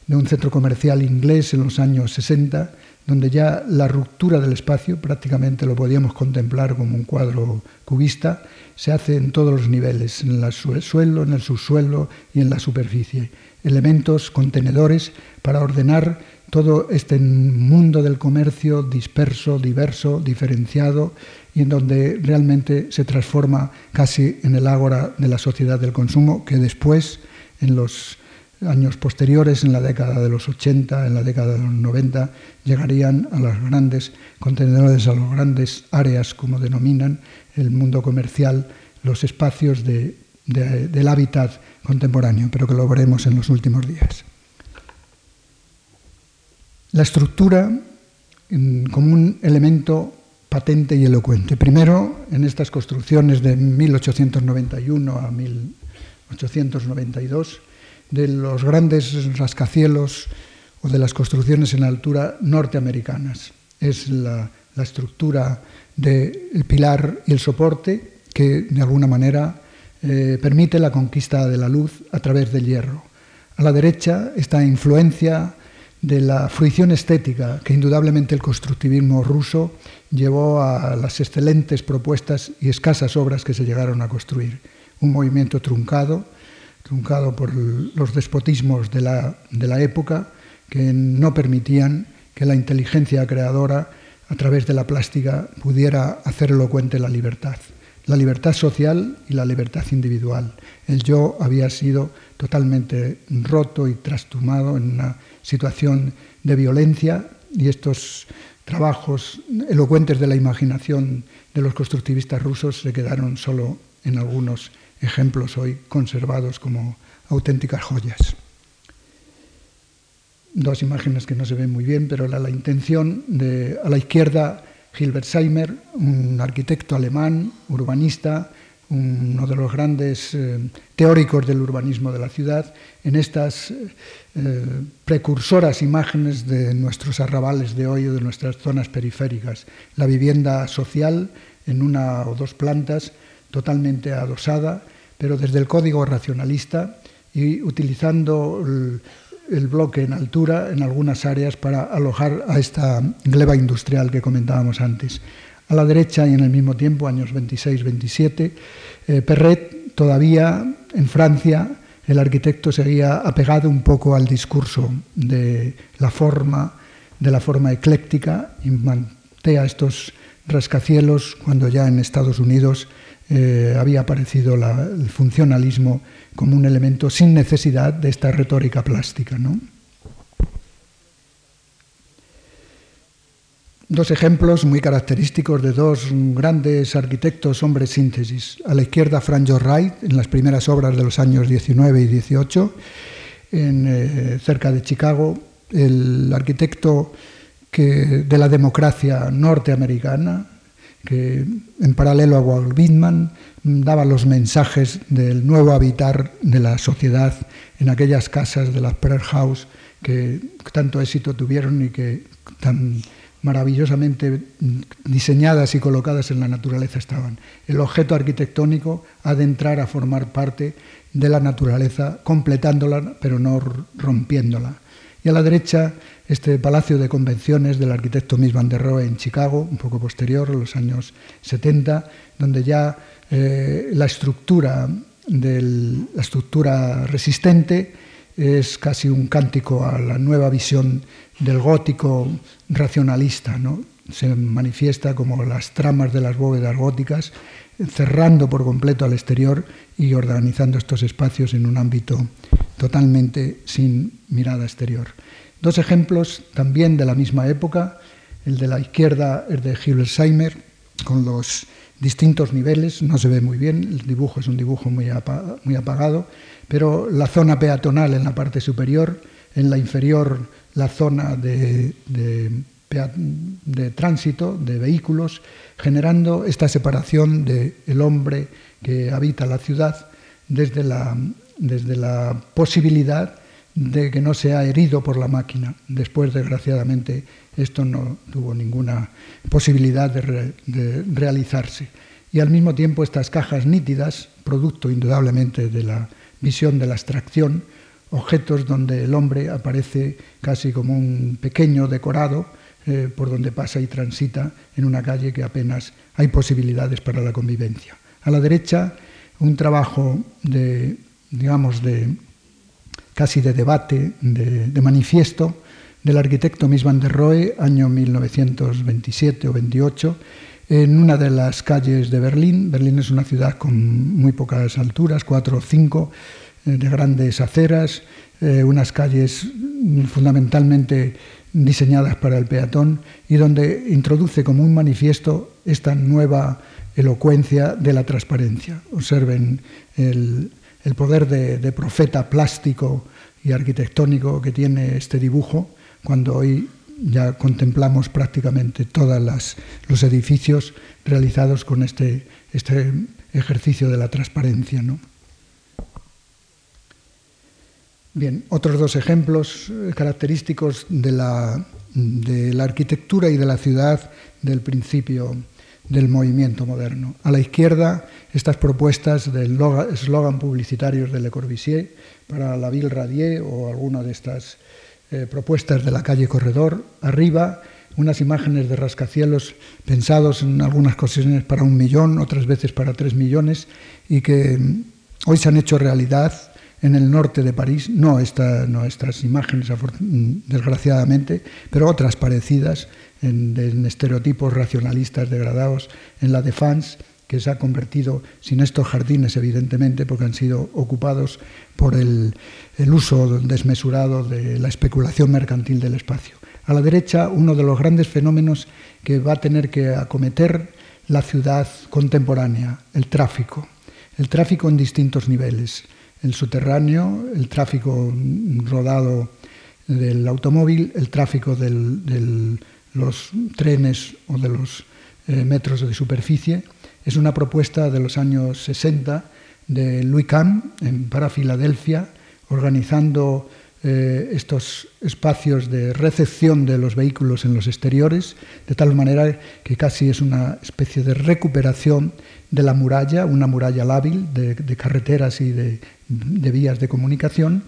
un centro comercial inglés en los años 60, donde ya la ruptura del espacio, prácticamente lo podíamos contemplar como un cuadro cubista, se hace en todos los niveles, en el suelo, en el subsuelo y en la superficie. Elementos, contenedores para ordenar todo este mundo del comercio disperso, diverso, diferenciado y en donde realmente se transforma casi en el ágora de la sociedad del consumo que después, en los años posteriores, en la década de los 80, en la década de los 90, llegarían a los grandes contenedores, a las grandes áreas, como denominan el mundo comercial, los espacios del hábitat contemporáneo, pero que lo veremos en los últimos días. La estructura como un elemento patente y elocuente. Primero, en estas construcciones de 1891 a 1892, de los grandes rascacielos o de las construcciones en altura norteamericanas. Es la, estructura del pilar y el soporte que de alguna manera eh, permite la conquista de la luz a través del hierro. A la derecha, esta influencia de la fruición estética que indudablemente el constructivismo ruso llevó a las excelentes propuestas y escasas obras que se llegaron a construir. Un movimiento truncado, truncado por los despotismos de la, de la época que no permitían que la inteligencia creadora a través de la plástica pudiera hacer elocuente la libertad. La libertad social y la libertad individual. El yo había sido totalmente roto y trastumado en una situación de violencia y estos trabajos elocuentes de la imaginación de los constructivistas rusos se quedaron solo en algunos ejemplos hoy conservados como auténticas joyas. Dos imágenes que no se ven muy bien, pero la, intención de a la izquierda Hilbersheimer, un arquitecto alemán, urbanista, uno de los grandes eh, teóricos del urbanismo de la ciudad, en estas eh, precursoras imágenes de nuestros arrabales de hoy o de nuestras zonas periféricas. La vivienda social en una o dos plantas, totalmente adosada, pero desde el código racionalista y utilizando el, bloque en altura en algunas áreas para alojar a esta gleba industrial que comentábamos antes. A la derecha y en el mismo tiempo, años 26-27, eh, Perret todavía en Francia, el arquitecto seguía apegado un poco al discurso de la forma, de la forma ecléctica y mantea estos rascacielos cuando ya en Estados Unidos eh, había aparecido el funcionalismo como un elemento sin necesidad de esta retórica plástica. ¿no? Dos ejemplos muy característicos de dos grandes arquitectos hombres síntesis. A la izquierda, Frank Lloyd Wright, en las primeras obras de los años 19 y 18, en, eh, cerca de Chicago, el arquitecto de la democracia norteamericana, que en paralelo a Walt Whitman daba los mensajes del nuevo habitar de la sociedad en aquellas casas de las Prayer House que tanto éxito tuvieron y que tan maravillosamente diseñadas y colocadas en la naturaleza estaban. El objeto arquitectónico ha de entrar a formar parte de la naturaleza, completándola, pero no rompiéndola. Y a la derecha, este palacio de convenciones del arquitecto Mies van der Rohe en Chicago, un poco posterior, en los años 70, donde ya eh, la, estructura la estructura resistente es casi un cántico a la nueva visión del gótico racionalista. Se manifiesta como las tramas de las bóvedas góticas, cerrando por completo al exterior y organizando estos espacios en un ámbito totalmente sin mirada exterior. Dos ejemplos también de la misma época, el de la izquierda es de Hilbersheimer, con los distintos niveles, no se ve muy bien, el dibujo es un dibujo muy, apagado, pero la zona peatonal en la parte superior, en la inferior la zona de, tránsito, de vehículos, generando esta separación del hombre que habita la ciudad desde la, desde la posibilidad de que no sea herido por la máquina. Después, desgraciadamente, esto no tuvo ninguna posibilidad de, realizarse. Y al mismo tiempo estas cajas nítidas, producto indudablemente de la visión de la abstracción, objetos donde el hombre aparece casi como un pequeño decorado eh, por donde pasa y transita en una calle que apenas hay posibilidades para la convivencia. A la derecha, un trabajo de, digamos, de casi de debate, de, manifiesto del arquitecto Mies van der Rohe, año 1927 o 28, en una de las calles de Berlín. Berlín es una ciudad con muy pocas alturas, cuatro o cinco, eh, de grandes aceras, eh, unas calles fundamentalmente diseñadas para el peatón y donde introduce como un manifiesto esta nueva elocuencia de la transparencia. Observen el, el poder de, profeta plástico y arquitectónico que tiene este dibujo, cuando hoy ya contemplamos prácticamente todos los edificios realizados con este, este ejercicio de la transparencia. ¿no? Bien, otros dos ejemplos eh, característicos de la, de la arquitectura y de la ciudad del principio del movimiento moderno. A la izquierda, estas propuestas del eslogan publicitarios de Le Corbusier para la Ville Radier o alguna de estas eh, propuestas de la calle Corredor. Arriba, unas imágenes de rascacielos pensados en algunas ocasiones para un millón, otras veces para tres millones, y que mm, hoy se han hecho realidad en el norte de París, no, no estas imágenes desgraciadamente, pero otras parecidas en, estereotipos racionalistas degradados en la Défense, que se ha convertido, sin estos jardines evidentemente, porque han sido ocupados por el, uso desmesurado de la especulación mercantil del espacio. A la derecha, uno de los grandes fenómenos que va a tener que acometer la ciudad contemporánea, el tráfico. El tráfico en distintos niveles. El subterráneo, el tráfico rodado del automóvil, el tráfico del los trenes o de los eh, metros de superficie. Es una propuesta de los años 60 de Louis Kahn para Filadelfia, organizando eh, estos espacios de recepción de los vehículos en los exteriores, de tal manera que casi es una especie de recuperación de la muralla, una muralla lábil de, carreteras y de vías de comunicación,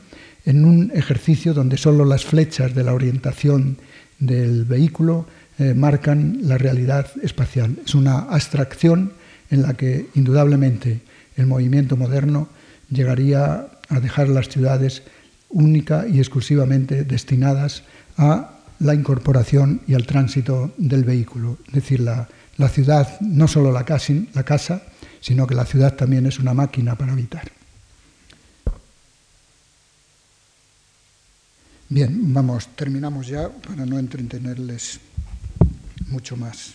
en un ejercicio donde solo las flechas de la orientación del vehículo eh, marcan la realidad espacial. Es una abstracción en la que indudablemente el movimiento moderno llegaría a dejar las ciudades única y exclusivamente destinadas a la incorporación y al tránsito del vehículo. Es decir, la, la ciudad, no solo la casa, la casa, sino que la ciudad también es una máquina para habitar. Bien, vamos, terminamos ya para no entretenerles mucho más.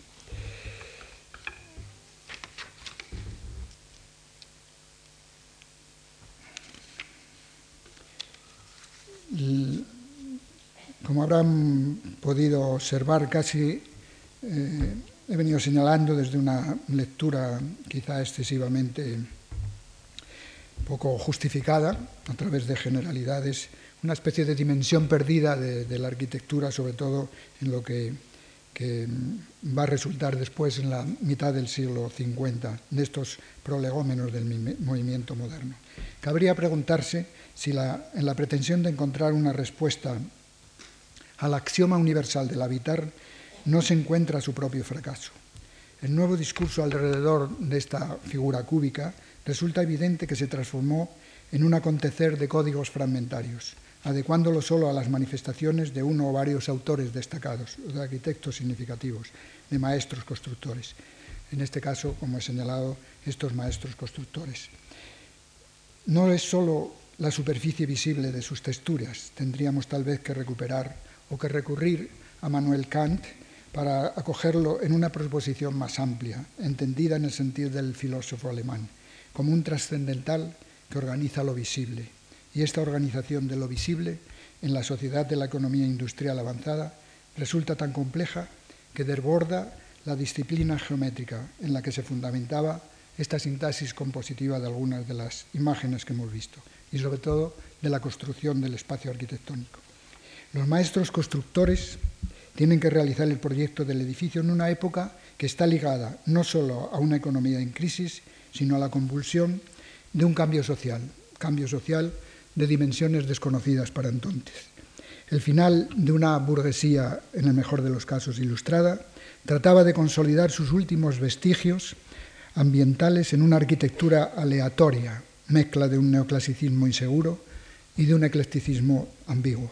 Como habrán podido observar, casi eh, he venido señalando desde una lectura quizá excesivamente poco justificada, a través de generalidades una especie de dimensión perdida de, la arquitectura, sobre todo en lo que, va a resultar después en la mitad del siglo 50, de estos prolegómenos del movimiento moderno. Cabría preguntarse si en la pretensión de encontrar una respuesta al axioma universal del habitar no se encuentra su propio fracaso. El nuevo discurso alrededor de esta figura cúbica resulta evidente que se transformó en un acontecer de códigos fragmentarios, adecuándolo solo a las manifestaciones de uno o varios autores destacados, de arquitectos significativos, de maestros constructores. En este caso, como he señalado, estos maestros constructores. No es solo la superficie visible de sus texturas, tendríamos tal vez que recuperar o que recurrir a Manuel Kant para acogerlo en una proposición más amplia, entendida en el sentido del filósofo alemán, como un trascendental que organiza lo visible, y esta organización de lo visible en la sociedad de la economía industrial avanzada resulta tan compleja que desborda la disciplina geométrica en la que se fundamentaba esta sintaxis compositiva de algunas de las imágenes que hemos visto y sobre todo de la construcción del espacio arquitectónico. Los maestros constructores tienen que realizar el proyecto del edificio en una época que está ligada no solo a una economía en crisis, sino a la convulsión de un cambio social, cambio social de dimensiones desconocidas para entonces. El final de una burguesía, en el mejor de los casos ilustrada, trataba de consolidar sus últimos vestigios ambientales en una arquitectura aleatoria, mezcla de un neoclasicismo inseguro y de un eclecticismo ambiguo,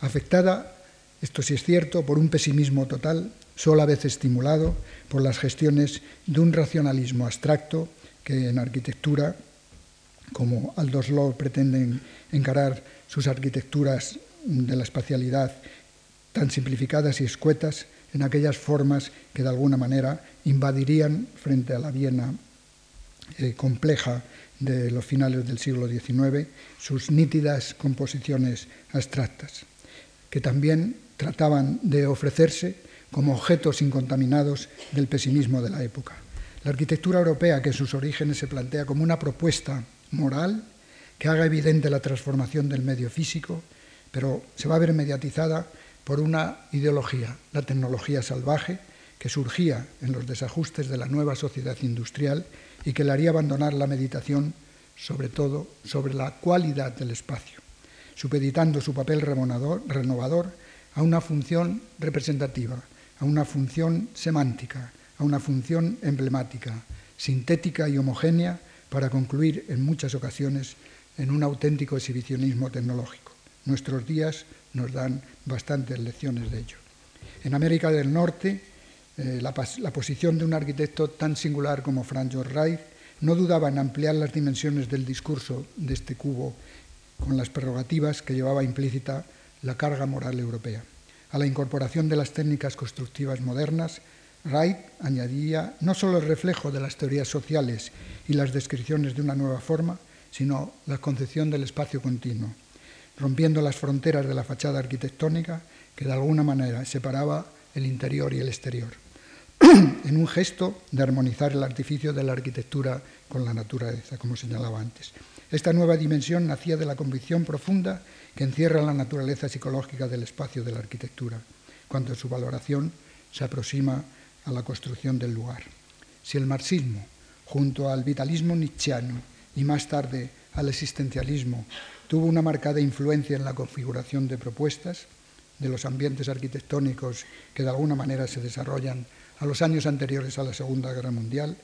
afectada, esto sí es cierto, por un pesimismo total, solo a veces estimulado por las gestiones de un racionalismo abstracto que en arquitectura, como Aldous pretenden encarar sus arquitecturas de la espacialidad tan simplificadas y escuetas en aquellas formas que de alguna manera invadirían frente a la Viena eh, compleja de los finales del siglo XIX sus nítidas composiciones abstractas, que también trataban de ofrecerse como objetos incontaminados del pesimismo de la época. La arquitectura europea, que en sus orígenes se plantea como una propuesta moral que haga evidente la transformación del medio físico, pero se va a ver mediatizada por una ideología, la tecnología salvaje, que surgía en los desajustes de la nueva sociedad industrial y que le haría abandonar la meditación sobre todo sobre la cualidad del espacio, supeditando su papel renovador a una función representativa, a una función semántica, a una función emblemática, sintética y homogénea para concluir en muchas ocasiones en un auténtico exhibicionismo tecnológico. Nuestros días nos dan bastantes lecciones de ello. En América del Norte, eh, la, posición de un arquitecto tan singular como Franz Georg Reich no dudaba en ampliar las dimensiones del discurso de este cubo con las prerrogativas que llevaba implícita la carga moral europea. A la incorporación de las técnicas constructivas modernas, Wright añadía no solo el reflejo de las teorías sociales y las descripciones de una nueva forma, sino la concepción del espacio continuo, rompiendo las fronteras de la fachada arquitectónica que de alguna manera separaba el interior y el exterior, en un gesto de armonizar el artificio de la arquitectura con la naturaleza, como señalaba antes. Esta nueva dimensión nacía de la convicción profunda que encierra la naturaleza psicológica del espacio de la arquitectura, cuando su valoración se aproxima a la construcción del lugar. Si el marxismo, junto al vitalismo nietzscheano y más tarde al existencialismo, tuvo una marcada influencia en la configuración de propuestas de los ambientes arquitectónicos que de alguna manera se desarrollan a los años anteriores a la Segunda Guerra Mundial,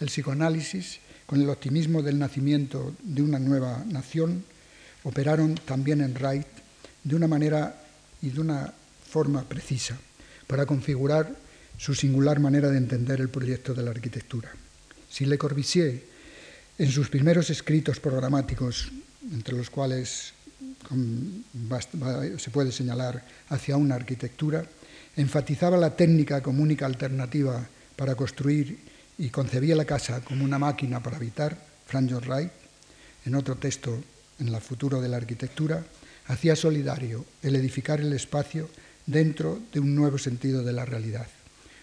el psicoanálisis, con el optimismo del nacimiento de una nueva nación, operaron también en Wright de una manera y de una forma precisa para configurar su singular manera de entender el proyecto de la arquitectura. Si Le Corbusier, en sus primeros escritos programáticos, entre los cuales se puede señalar hacia una arquitectura, enfatizaba la técnica como única alternativa para construir y concebía la casa como una máquina para habitar, Frank John Wright, en otro texto en la futuro de la arquitectura, hacía solidario el edificar el espacio dentro de un nuevo sentido de la realidad,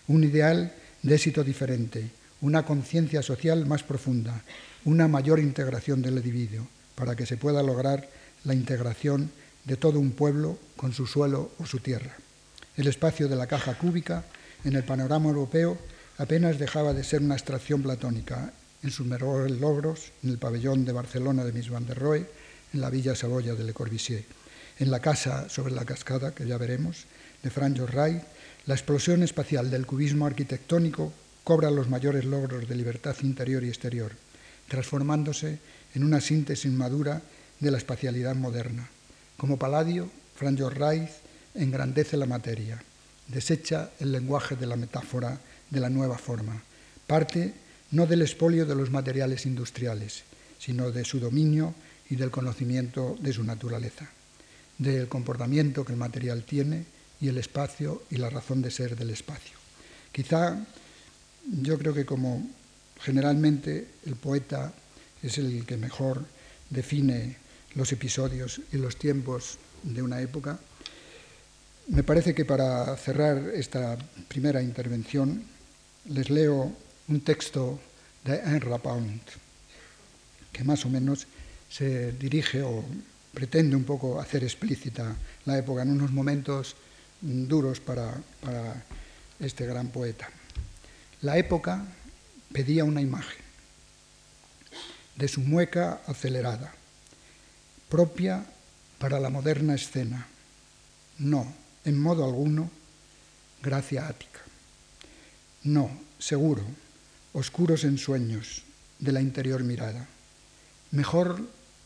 un ideal de éxito diferente, una conciencia social más profunda, una mayor integración del individuo, para que se pueda lograr la integración de todo un pueblo con su suelo o su tierra. El espacio de la caja cúbica en el panorama europeo apenas dejaba de ser una abstracción platónica en sus mejores logros, en el pabellón de Barcelona de Miss van der Rohe, en la Villa Saboya de Le Corbusier, en la casa sobre la cascada, que ya veremos, de Franz Wright, la explosión espacial del cubismo arquitectónico cobra los mayores logros de libertad interior y exterior, transformándose en una síntesis madura de la espacialidad moderna. Como Palladio, Franz Wright engrandece la materia, desecha el lenguaje de la metáfora de la nueva forma, parte no del expolio de los materiales industriales, sino de su dominio y del conocimiento de su naturaleza, del comportamiento que el material tiene y el espacio y la razón de ser del espacio. Quizá yo creo que como generalmente el poeta es el que mejor define los episodios y los tiempos de una época, me parece que para cerrar esta primera intervención les leo un texto de Anne Rapound, que más o menos se dirige o pretende un poco hacer explícita la época en unos momentos duros para, para este gran poeta. La época pedía una imagen de su mueca acelerada, propia para la moderna escena. No, en modo alguno, gracia ática. No, seguro, oscuros ensueños de la interior mirada. Mejor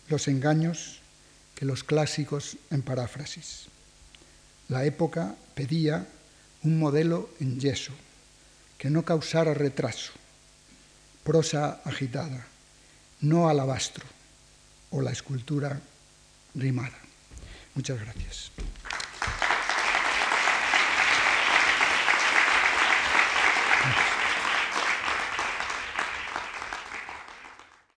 los engaños que los clásicos en paráfrasis. La época pedía un modelo en yeso, que no causara retraso, prosa agitada, no alabastro o la escultura rimada. Muchas gracias.